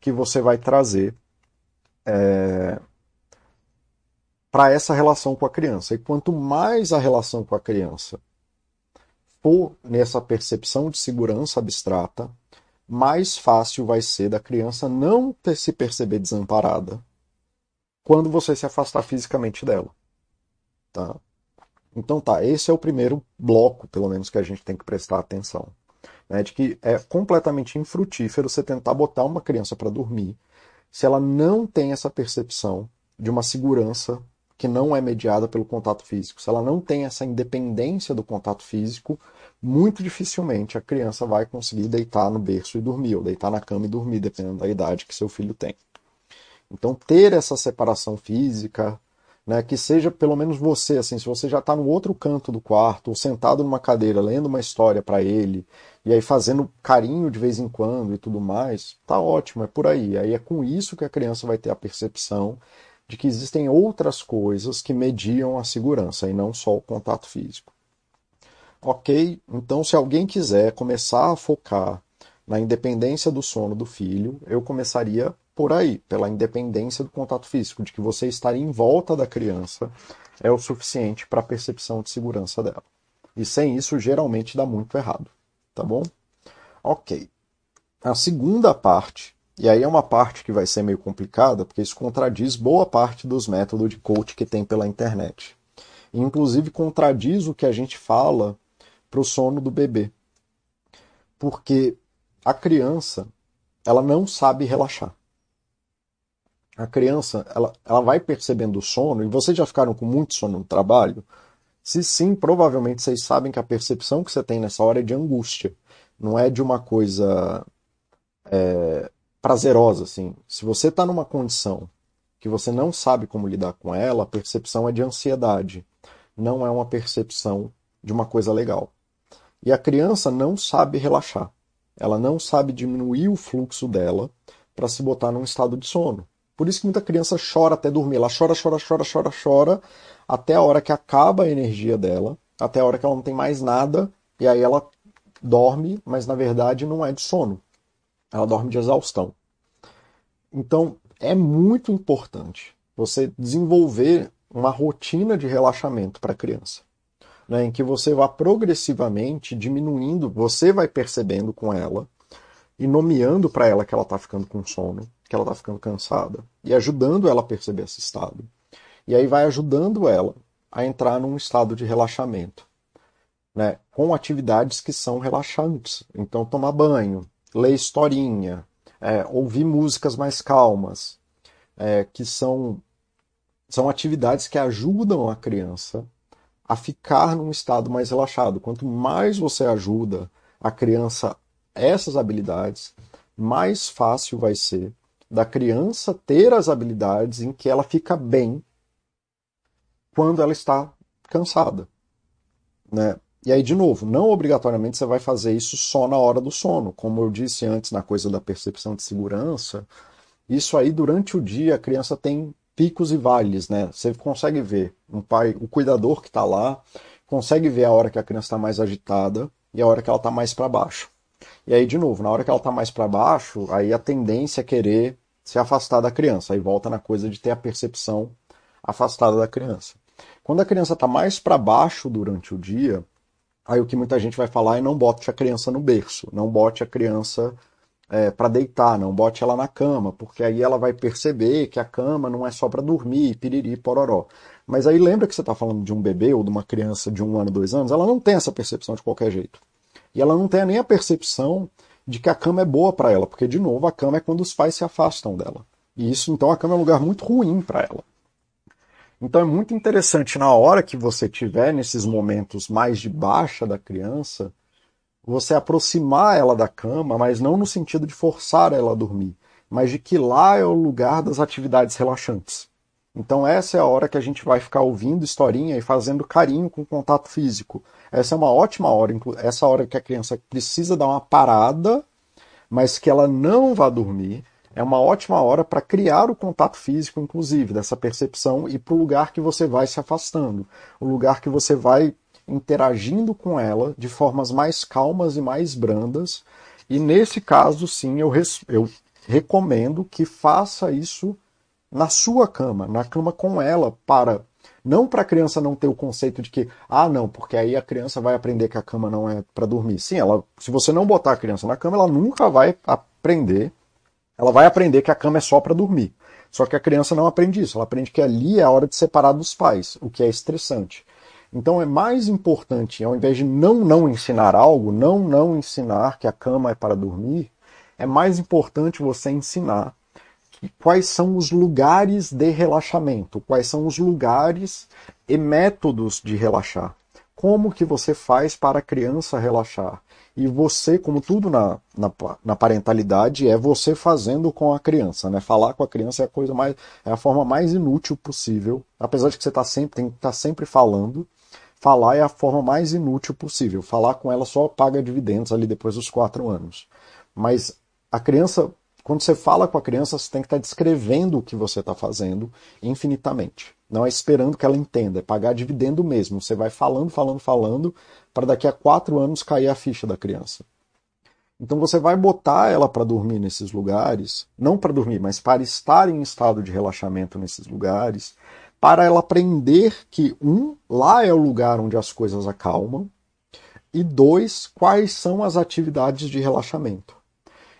que você vai trazer é, para essa relação com a criança. E quanto mais a relação com a criança for nessa percepção de segurança abstrata, mais fácil vai ser da criança não se perceber desamparada quando você se afastar fisicamente dela. Tá? Então tá, esse é o primeiro bloco, pelo menos, que a gente tem que prestar atenção. Né, de que é completamente infrutífero você tentar botar uma criança para dormir se ela não tem essa percepção de uma segurança que não é mediada pelo contato físico, se ela não tem essa independência do contato físico muito dificilmente a criança vai conseguir deitar no berço e dormir, ou deitar na cama e dormir, dependendo da idade que seu filho tem. Então, ter essa separação física, né, que seja pelo menos você, assim, se você já está no outro canto do quarto, ou sentado numa cadeira, lendo uma história para ele, e aí fazendo carinho de vez em quando e tudo mais, tá ótimo, é por aí. Aí é com isso que a criança vai ter a percepção de que existem outras coisas que mediam a segurança e não só o contato físico. Ok, então se alguém quiser começar a focar na independência do sono do filho, eu começaria por aí, pela independência do contato físico, de que você estar em volta da criança é o suficiente para a percepção de segurança dela. E sem isso, geralmente dá muito errado. Tá bom? Ok. A segunda parte, e aí é uma parte que vai ser meio complicada, porque isso contradiz boa parte dos métodos de coach que tem pela internet. E, inclusive contradiz o que a gente fala para o sono do bebê. Porque a criança, ela não sabe relaxar a criança ela, ela vai percebendo o sono, e vocês já ficaram com muito sono no trabalho? Se sim, provavelmente vocês sabem que a percepção que você tem nessa hora é de angústia, não é de uma coisa é, prazerosa. Assim. Se você está numa condição que você não sabe como lidar com ela, a percepção é de ansiedade, não é uma percepção de uma coisa legal. E a criança não sabe relaxar, ela não sabe diminuir o fluxo dela para se botar num estado de sono. Por isso que muita criança chora até dormir. Ela chora, chora, chora, chora, chora, até a hora que acaba a energia dela, até a hora que ela não tem mais nada, e aí ela dorme, mas na verdade não é de sono. Ela dorme de exaustão. Então, é muito importante você desenvolver uma rotina de relaxamento para a criança, né, em que você vá progressivamente diminuindo, você vai percebendo com ela e nomeando para ela que ela está ficando com sono, que ela está ficando cansada, e ajudando ela a perceber esse estado. E aí vai ajudando ela a entrar num estado de relaxamento, né? com atividades que são relaxantes. Então, tomar banho, ler historinha, é, ouvir músicas mais calmas, é, que são, são atividades que ajudam a criança a ficar num estado mais relaxado. Quanto mais você ajuda a criança essas habilidades, mais fácil vai ser da criança ter as habilidades em que ela fica bem quando ela está cansada. Né? E aí, de novo, não obrigatoriamente você vai fazer isso só na hora do sono. Como eu disse antes na coisa da percepção de segurança, isso aí durante o dia a criança tem picos e vales, né? Você consegue ver um pai, o cuidador que está lá, consegue ver a hora que a criança está mais agitada e a hora que ela está mais para baixo. E aí, de novo, na hora que ela está mais para baixo, aí a tendência é querer se afastar da criança. Aí volta na coisa de ter a percepção afastada da criança. Quando a criança está mais para baixo durante o dia, aí o que muita gente vai falar é não bote a criança no berço, não bote a criança é, para deitar, não bote ela na cama, porque aí ela vai perceber que a cama não é só para dormir, piriri, pororó. Mas aí lembra que você está falando de um bebê ou de uma criança de um ano, dois anos, ela não tem essa percepção de qualquer jeito. E ela não tem nem a percepção de que a cama é boa para ela, porque, de novo, a cama é quando os pais se afastam dela. E isso, então, a cama é um lugar muito ruim para ela. Então, é muito interessante, na hora que você tiver nesses momentos mais de baixa da criança, você aproximar ela da cama, mas não no sentido de forçar ela a dormir, mas de que lá é o lugar das atividades relaxantes. Então essa é a hora que a gente vai ficar ouvindo historinha e fazendo carinho com contato físico. Essa é uma ótima hora, essa hora que a criança precisa dar uma parada, mas que ela não vai dormir. É uma ótima hora para criar o contato físico, inclusive, dessa percepção e para o lugar que você vai se afastando, o lugar que você vai interagindo com ela de formas mais calmas e mais brandas. E nesse caso, sim, eu, eu recomendo que faça isso na sua cama, na cama com ela, para não para a criança não ter o conceito de que, ah, não, porque aí a criança vai aprender que a cama não é para dormir. Sim, ela, se você não botar a criança na cama, ela nunca vai aprender. Ela vai aprender que a cama é só para dormir. Só que a criança não aprende isso. Ela aprende que ali é a hora de separar dos pais, o que é estressante. Então é mais importante, ao invés de não não ensinar algo, não não ensinar que a cama é para dormir, é mais importante você ensinar quais são os lugares de relaxamento, quais são os lugares e métodos de relaxar. como que você faz para a criança relaxar. E você, como tudo na, na, na, parentalidade, é você fazendo com a criança, né? Falar com a criança é a coisa mais, é a forma mais inútil possível. Apesar de que você tá sempre, tem que estar tá sempre falando, falar é a forma mais inútil possível. Falar com ela só paga dividendos ali depois dos quatro anos. Mas a criança, quando você fala com a criança, você tem que estar tá descrevendo o que você está fazendo infinitamente. Não é esperando que ela entenda, é pagar dividendo mesmo. Você vai falando, falando, falando, para daqui a quatro anos cair a ficha da criança. Então você vai botar ela para dormir nesses lugares, não para dormir, mas para estar em estado de relaxamento nesses lugares, para ela aprender que, um, lá é o lugar onde as coisas acalmam, e dois, quais são as atividades de relaxamento.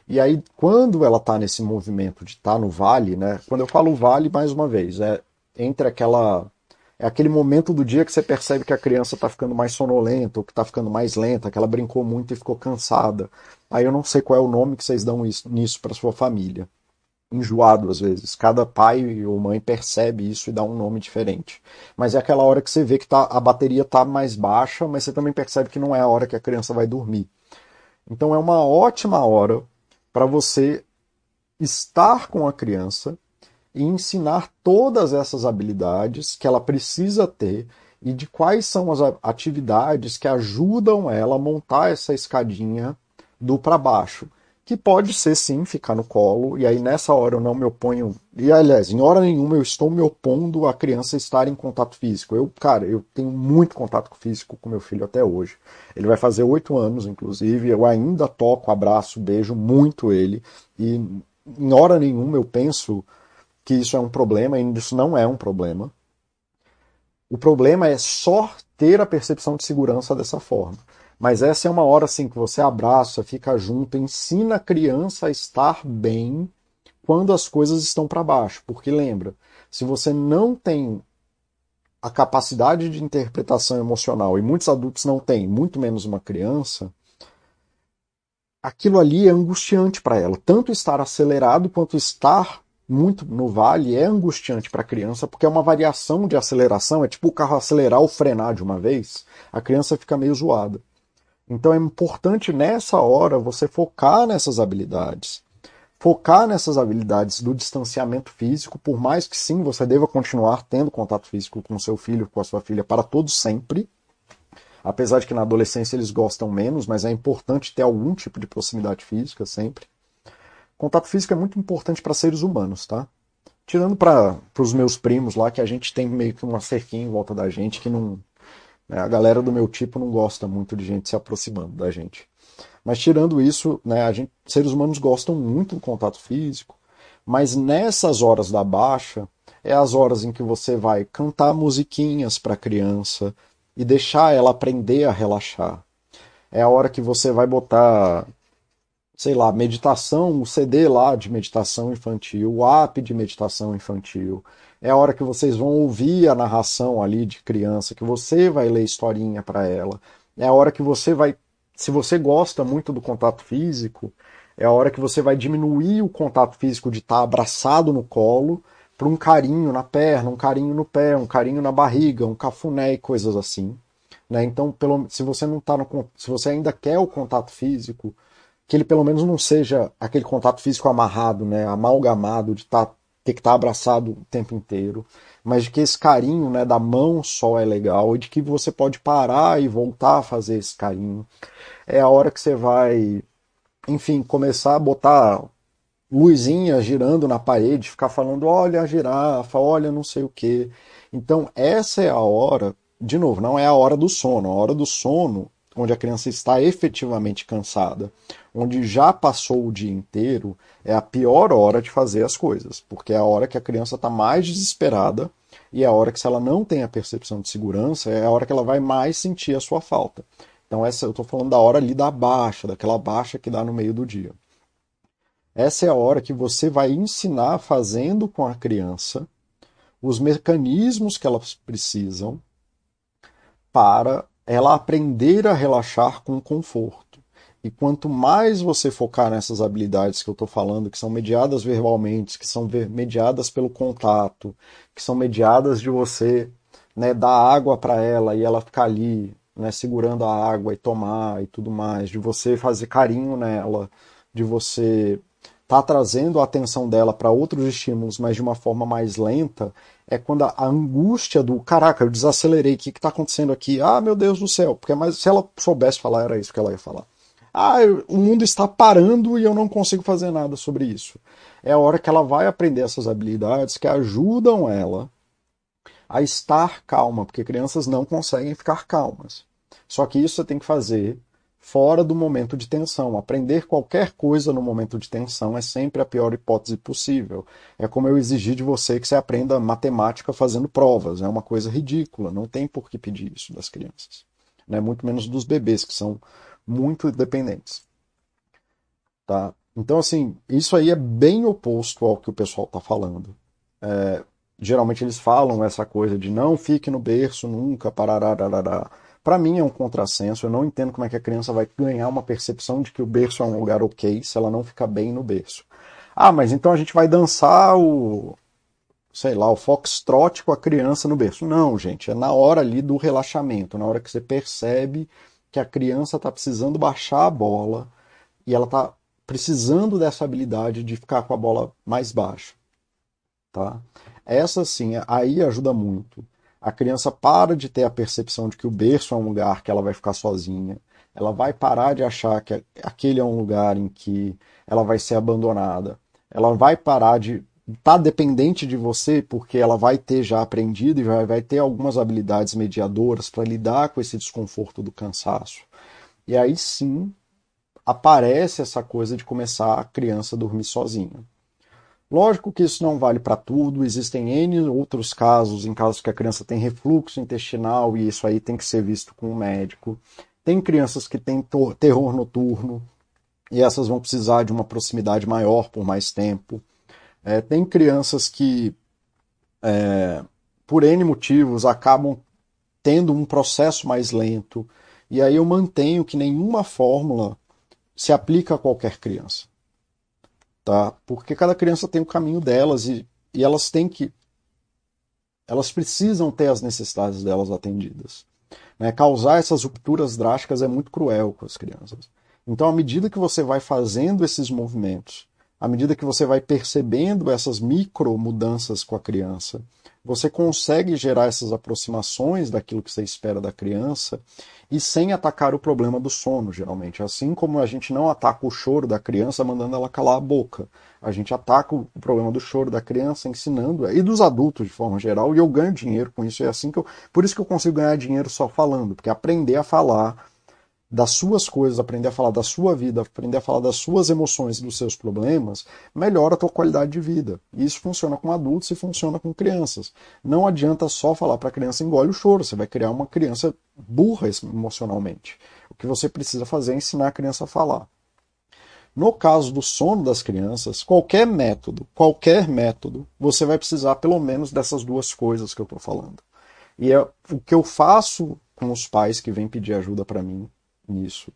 E aí, quando ela está nesse movimento de estar tá no vale, né? Quando eu falo vale, mais uma vez, é entre aquela é aquele momento do dia que você percebe que a criança está ficando mais sonolenta ou que está ficando mais lenta, que ela brincou muito e ficou cansada. Aí eu não sei qual é o nome que vocês dão isso, nisso para sua família. Enjoado às vezes. Cada pai ou mãe percebe isso e dá um nome diferente. Mas é aquela hora que você vê que tá, a bateria está mais baixa, mas você também percebe que não é a hora que a criança vai dormir. Então é uma ótima hora para você estar com a criança e ensinar todas essas habilidades que ela precisa ter e de quais são as atividades que ajudam ela a montar essa escadinha do para baixo. Que pode ser sim ficar no colo, e aí nessa hora eu não me oponho. E aliás, em hora nenhuma eu estou me opondo a criança estar em contato físico. Eu, cara, eu tenho muito contato físico com meu filho até hoje. Ele vai fazer oito anos, inclusive. Eu ainda toco, abraço, beijo muito ele. E em hora nenhuma eu penso que isso é um problema, e isso não é um problema. O problema é só ter a percepção de segurança dessa forma. Mas essa é uma hora assim que você abraça, fica junto, ensina a criança a estar bem quando as coisas estão para baixo. Porque lembra, se você não tem a capacidade de interpretação emocional, e muitos adultos não têm, muito menos uma criança, aquilo ali é angustiante para ela. Tanto estar acelerado quanto estar muito no vale é angustiante para a criança, porque é uma variação de aceleração, é tipo o carro acelerar ou frenar de uma vez, a criança fica meio zoada. Então é importante nessa hora você focar nessas habilidades. Focar nessas habilidades do distanciamento físico, por mais que sim, você deva continuar tendo contato físico com seu filho, com a sua filha para todo sempre. Apesar de que na adolescência eles gostam menos, mas é importante ter algum tipo de proximidade física sempre. Contato físico é muito importante para seres humanos, tá? Tirando para os meus primos lá, que a gente tem meio que uma cerquinha em volta da gente, que não. Né, a galera do meu tipo não gosta muito de gente se aproximando da gente. Mas tirando isso, né, a gente, seres humanos gostam muito do contato físico, mas nessas horas da baixa, é as horas em que você vai cantar musiquinhas para a criança e deixar ela aprender a relaxar. É a hora que você vai botar sei lá, meditação, o CD lá de meditação infantil, o app de meditação infantil. É a hora que vocês vão ouvir a narração ali de criança, que você vai ler historinha para ela. É a hora que você vai, se você gosta muito do contato físico, é a hora que você vai diminuir o contato físico de estar tá abraçado no colo para um carinho na perna, um carinho no pé, um carinho na barriga, um cafuné e coisas assim. Né? Então, pelo, se você não tá no, se você ainda quer o contato físico, que ele pelo menos não seja aquele contato físico amarrado, né, amalgamado de tá, ter que estar abraçado o tempo inteiro, mas de que esse carinho né, da mão só é legal e de que você pode parar e voltar a fazer esse carinho. É a hora que você vai, enfim, começar a botar luzinha girando na parede, ficar falando, olha a girafa, olha não sei o que. Então essa é a hora, de novo, não é a hora do sono. A hora do sono onde a criança está efetivamente cansada, onde já passou o dia inteiro, é a pior hora de fazer as coisas, porque é a hora que a criança está mais desesperada e é a hora que, se ela não tem a percepção de segurança, é a hora que ela vai mais sentir a sua falta. Então, essa eu estou falando da hora ali da baixa, daquela baixa que dá no meio do dia. Essa é a hora que você vai ensinar fazendo com a criança os mecanismos que elas precisam para ela aprender a relaxar com conforto. E quanto mais você focar nessas habilidades que eu estou falando, que são mediadas verbalmente, que são mediadas pelo contato, que são mediadas de você né, dar água para ela e ela ficar ali né, segurando a água e tomar e tudo mais, de você fazer carinho nela, de você tá trazendo a atenção dela para outros estímulos, mas de uma forma mais lenta, é quando a, angústia do caraca, eu desacelerei, o que está acontecendo aqui? Ah, meu Deus do céu, porque mais se ela soubesse falar, era isso que ela ia falar. Ah, o mundo está parando e eu não consigo fazer nada sobre isso. É a hora que ela vai aprender essas habilidades que ajudam ela a estar calma, porque crianças não conseguem ficar calmas. Só que isso você tem que fazer fora do momento de tensão. Aprender qualquer coisa no momento de tensão é sempre a pior hipótese possível. É como eu exigir de você que você aprenda matemática fazendo provas. É uma coisa ridícula. Não tem por que pedir isso das crianças. Né? Muito menos dos bebês, que são muito dependentes. Tá? Então, assim, isso aí é bem oposto ao que o pessoal está falando. É, geralmente eles falam essa coisa de não fique no berço nunca, parará, para mim é um contrassenso, eu não entendo como é que a criança vai ganhar uma percepção de que o berço é um lugar ok se ela não ficar bem no berço. Ah, mas então a gente vai dançar o, sei lá, o foxtrot com a criança no berço. Não, gente, é na hora ali do relaxamento, na hora que você percebe que a criança está precisando baixar a bola e ela está precisando dessa habilidade de ficar com a bola mais baixa. Tá? Essa sim, aí ajuda muito a criança para de ter a percepção de que o berço é um lugar que ela vai ficar sozinha, ela vai parar de achar que aquele é um lugar em que ela vai ser abandonada, ela vai parar de estar tá dependente de você porque ela vai ter já aprendido e vai, vai ter algumas habilidades mediadoras para lidar com esse desconforto do cansaço. E aí sim aparece essa coisa de começar a criança a dormir sozinha. Lógico que isso não vale para tudo, existem N outros casos, em casos que a criança tem refluxo intestinal e isso aí tem que ser visto com o médico. Tem crianças que têm terror noturno e essas vão precisar de uma proximidade maior por mais tempo. É, tem crianças que, é, por N motivos, acabam tendo um processo mais lento. E aí eu mantenho que nenhuma fórmula se aplica a qualquer criança tá? Porque cada criança tem o caminho delas e, e elas têm que elas precisam ter as necessidades delas atendidas. Né? Causar essas rupturas drásticas é muito cruel com as crianças. Então, à medida que você vai fazendo esses movimentos, à medida que você vai percebendo essas micro mudanças com a criança, você consegue gerar essas aproximações daquilo que você espera da criança e sem atacar o problema do sono, geralmente. Assim como a gente não ataca o choro da criança mandando ela calar a boca. A gente ataca o problema do choro da criança ensinando, e dos adultos de forma geral, e eu ganho dinheiro com isso. É assim que eu, por isso que eu consigo ganhar dinheiro só falando, porque aprender a falar das suas coisas, aprender a falar da sua vida, aprender a falar das suas emoções e dos seus problemas, melhora a tua qualidade de vida. E isso funciona com adultos e funciona com crianças. Não adianta só falar para a criança engole o choro, você vai criar uma criança burra emocionalmente. O que você precisa fazer é ensinar a criança a falar. No caso do sono das crianças, qualquer método, qualquer método, você vai precisar pelo menos dessas duas coisas que eu estou falando. E é o que eu faço com os pais que vêm pedir ajuda para mim nisso.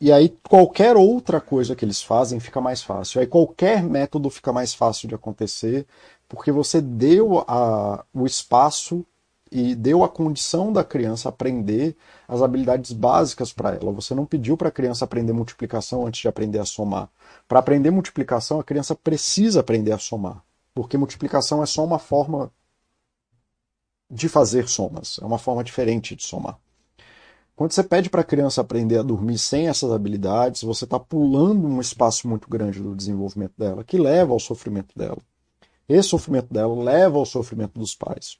E aí qualquer outra coisa que eles fazem fica mais fácil. Aí qualquer método fica mais fácil de acontecer, porque você deu a, o espaço e deu a condição da criança aprender as habilidades básicas para ela. Você não pediu para a criança aprender multiplicação antes de aprender a somar. Para aprender multiplicação, a criança precisa aprender a somar, porque multiplicação é só uma forma de fazer somas, é uma forma diferente de somar. Quando você pede para a criança aprender a dormir sem essas habilidades, você está pulando um espaço muito grande do desenvolvimento dela, que leva ao sofrimento dela. Esse sofrimento dela leva ao sofrimento dos pais,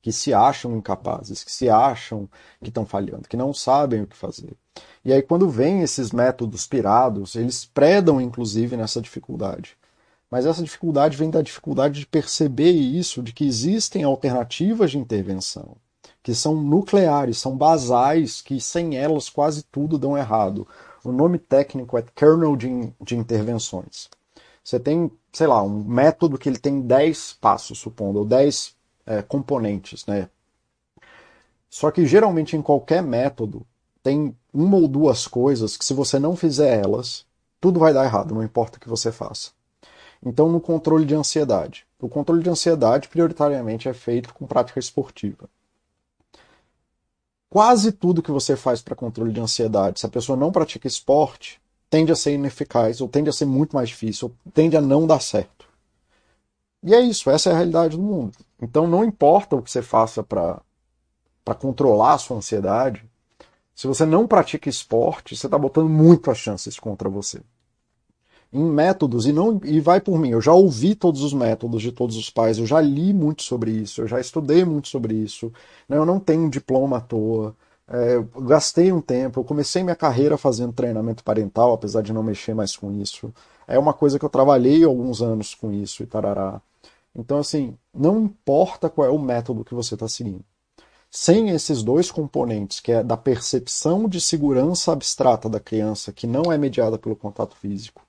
que se acham incapazes, que se acham que estão falhando, que não sabem o que fazer. E aí, quando vem esses métodos pirados, eles predam, inclusive, nessa dificuldade. Mas essa dificuldade vem da dificuldade de perceber isso, de que existem alternativas de intervenção que são nucleares, são basais, que sem elas quase tudo dão errado. O nome técnico é kernel de, de intervenções. Você tem, sei lá, um método que ele tem 10 passos, supondo, ou 10 é, componentes, né? Só que geralmente em qualquer método tem uma ou duas coisas que se você não fizer elas, tudo vai dar errado, não importa o que você faça. Então, no controle de ansiedade. O controle de ansiedade prioritariamente é feito com prática esportiva. Quase tudo que você faz para controle de ansiedade, se a pessoa não pratica esporte, tende a ser ineficaz, ou tende a ser muito mais difícil, ou tende a não dar certo. E é isso, essa é a realidade do mundo. Então não importa o que você faça para controlar a sua ansiedade, se você não pratica esporte, você está botando muito as chances contra você. Em métodos, e não e vai por mim, eu já ouvi todos os métodos de todos os pais, eu já li muito sobre isso, eu já estudei muito sobre isso, né? eu não tenho um diploma à toa, é, eu gastei um tempo, eu comecei minha carreira fazendo treinamento parental, apesar de não mexer mais com isso. É uma coisa que eu trabalhei alguns anos com isso e tarará. Então, assim, não importa qual é o método que você está seguindo. Sem esses dois componentes, que é da percepção de segurança abstrata da criança, que não é mediada pelo contato físico,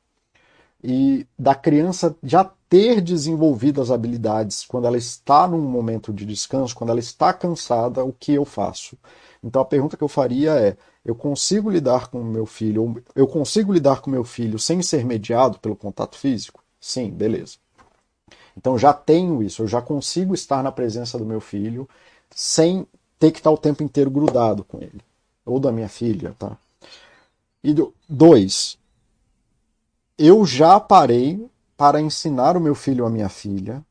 e da criança já ter desenvolvido as habilidades quando ela está num momento de descanso, quando ela está cansada, o que eu faço? Então a pergunta que eu faria é: eu consigo lidar com o meu filho, eu consigo lidar com meu filho sem ser mediado pelo contato físico? Sim, beleza. Então já tenho isso, eu já consigo estar na presença do meu filho sem ter que estar o tempo inteiro grudado com ele. Ou da minha filha, tá? E dois, eu já parei para ensinar o meu filho ou a minha filha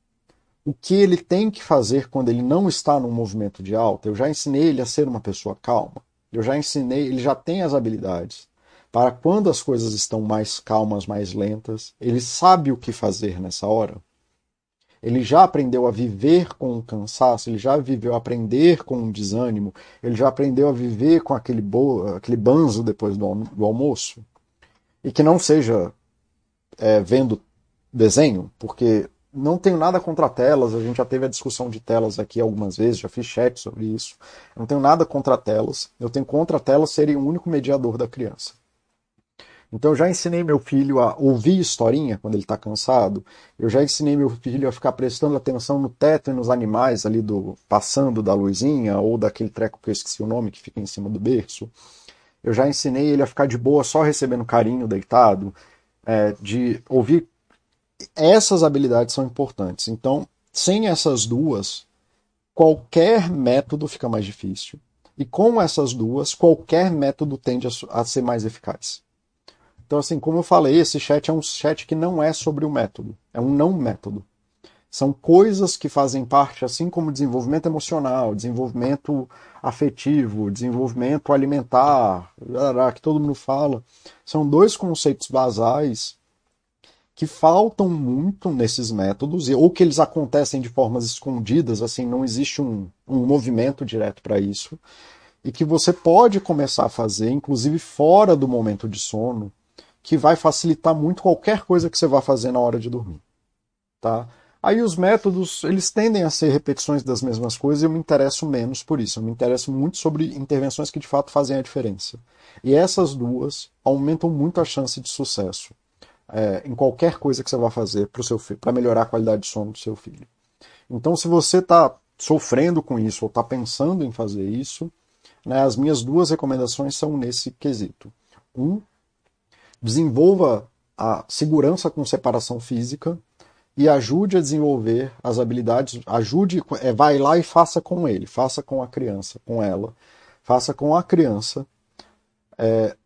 o que ele tem que fazer quando ele não está num movimento de alta. Eu já ensinei ele a ser uma pessoa calma. Eu já ensinei, ele já tem as habilidades para quando as coisas estão mais calmas, mais lentas, ele sabe o que fazer nessa hora ele já aprendeu a viver com o cansaço, ele já viveu a aprender com o desânimo, ele já aprendeu a viver com aquele, bo... aquele banzo depois do, do almoço. E que não seja é, vendo desenho, porque não tenho nada contra telas, a gente já teve a discussão de telas aqui algumas vezes, já fiz chat sobre isso. Eu não tenho nada contra telas, eu tenho contra telas serem o único mediador da criança. Então eu já ensinei meu filho a ouvir historinha quando ele está cansado. Eu já ensinei meu filho a ficar prestando atenção no teto e nos animais ali do passando da luzinha ou daquele treco que eu esqueci o nome que fica em cima do berço. Eu já ensinei ele a ficar de boa só recebendo carinho deitado, é, de ouvir. Essas habilidades são importantes. Então, sem essas duas, qualquer método fica mais difícil. E com essas duas, qualquer método tende a, a ser mais eficaz. Então, assim, como eu falei, esse chat é um chat que não é sobre o método, é um não método. São coisas que fazem parte, assim como desenvolvimento emocional, desenvolvimento afetivo, desenvolvimento alimentar, que todo mundo fala. São dois conceitos basais que faltam muito nesses métodos, ou que eles acontecem de formas escondidas, assim, não existe um, um movimento direto para isso, e que você pode começar a fazer, inclusive fora do momento de sono, que vai facilitar muito qualquer coisa que você vá fazer na hora de dormir. Tá? Aí os métodos, eles tendem a ser repetições das mesmas coisas e eu me interesso menos por isso. Eu me interesso muito sobre intervenções que de fato fazem a diferença. E essas duas aumentam muito a chance de sucesso é, em qualquer coisa que você vá fazer para melhorar a qualidade de sono do seu filho. Então, se você está sofrendo com isso ou está pensando em fazer isso, né, as minhas duas recomendações são nesse quesito. Um, desenvolva a segurança com separação física e ajude a desenvolver as habilidades, ajude, é, vai lá e faça com ele, faça com a criança, com ela, faça com a criança é,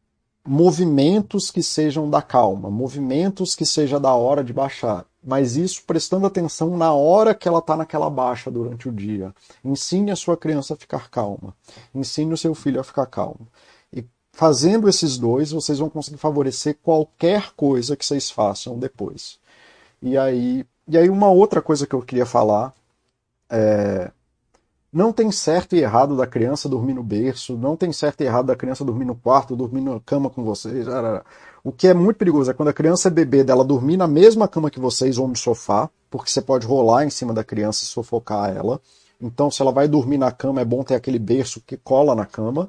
movimentos que sejam da calma, movimentos que seja da hora de baixar, mas isso prestando atenção na hora que ela está naquela baixa durante o dia. Ensine a sua criança a ficar calma, ensine o seu filho a ficar calmo. Fazendo esses dois, vocês vão conseguir favorecer qualquer coisa que vocês façam depois. E aí, e aí uma outra coisa que eu queria falar é, não tem certo e errado da criança dormir no berço, não tem certo e errado da criança dormir no quarto, dormir na cama com vocês. O que é muito perigoso é quando a criança é bebê dela dormir na mesma cama que vocês ou no sofá, porque você pode rolar em cima da criança e sufocar ela. Então, se ela vai dormir na cama, é bom ter aquele berço que cola na cama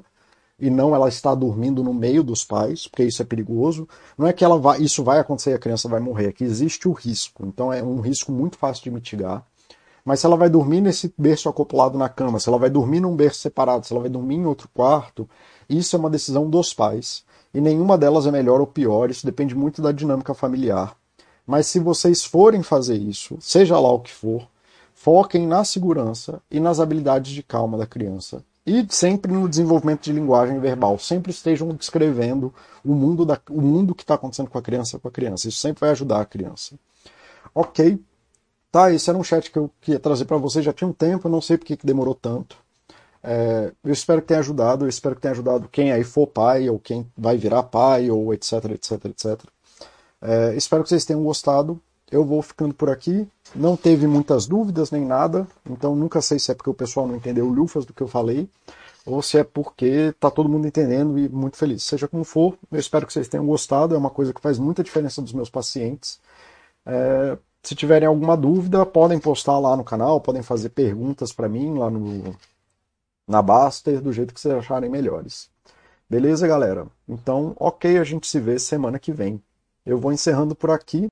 e não ela está dormindo no meio dos pais, porque isso é perigoso. Não é que ela vai, isso vai acontecer e a criança vai morrer, é que existe o risco. Então é um risco muito fácil de mitigar. Mas se ela vai dormir nesse berço acoplado na cama, se ela vai dormir num berço separado, se ela vai dormir em outro quarto, isso é uma decisão dos pais. E nenhuma delas é melhor ou pior, isso depende muito da dinâmica familiar. Mas se vocês forem fazer isso, seja lá o que for, foquem na segurança e nas habilidades de calma da criança E sempre no desenvolvimento de linguagem verbal. Sempre estejam descrevendo o mundo, da, o mundo que está acontecendo com a criança com a criança. Isso sempre vai ajudar a criança. Ok. Tá, esse era um chat que eu queria trazer para vocês. Já tinha um tempo, eu não sei porque que demorou tanto. É, eu espero que tenha ajudado, eu espero que tenha ajudado quem aí for pai, ou quem vai virar pai, ou etc, etc, etc. É, espero que vocês tenham gostado. Eu vou ficando por aqui. Não teve muitas dúvidas nem nada, então nunca sei se é porque o pessoal não entendeu lufas do que eu falei, ou se é porque tá todo mundo entendendo e muito feliz. Seja como for, eu espero que vocês tenham gostado. É uma coisa que faz muita diferença dos meus pacientes. É, se tiverem alguma dúvida, podem postar lá no canal, podem fazer perguntas para mim lá no na Baster, do jeito que vocês acharem melhores. Beleza, galera? Então, ok, a gente se vê semana que vem. Eu vou encerrando por aqui.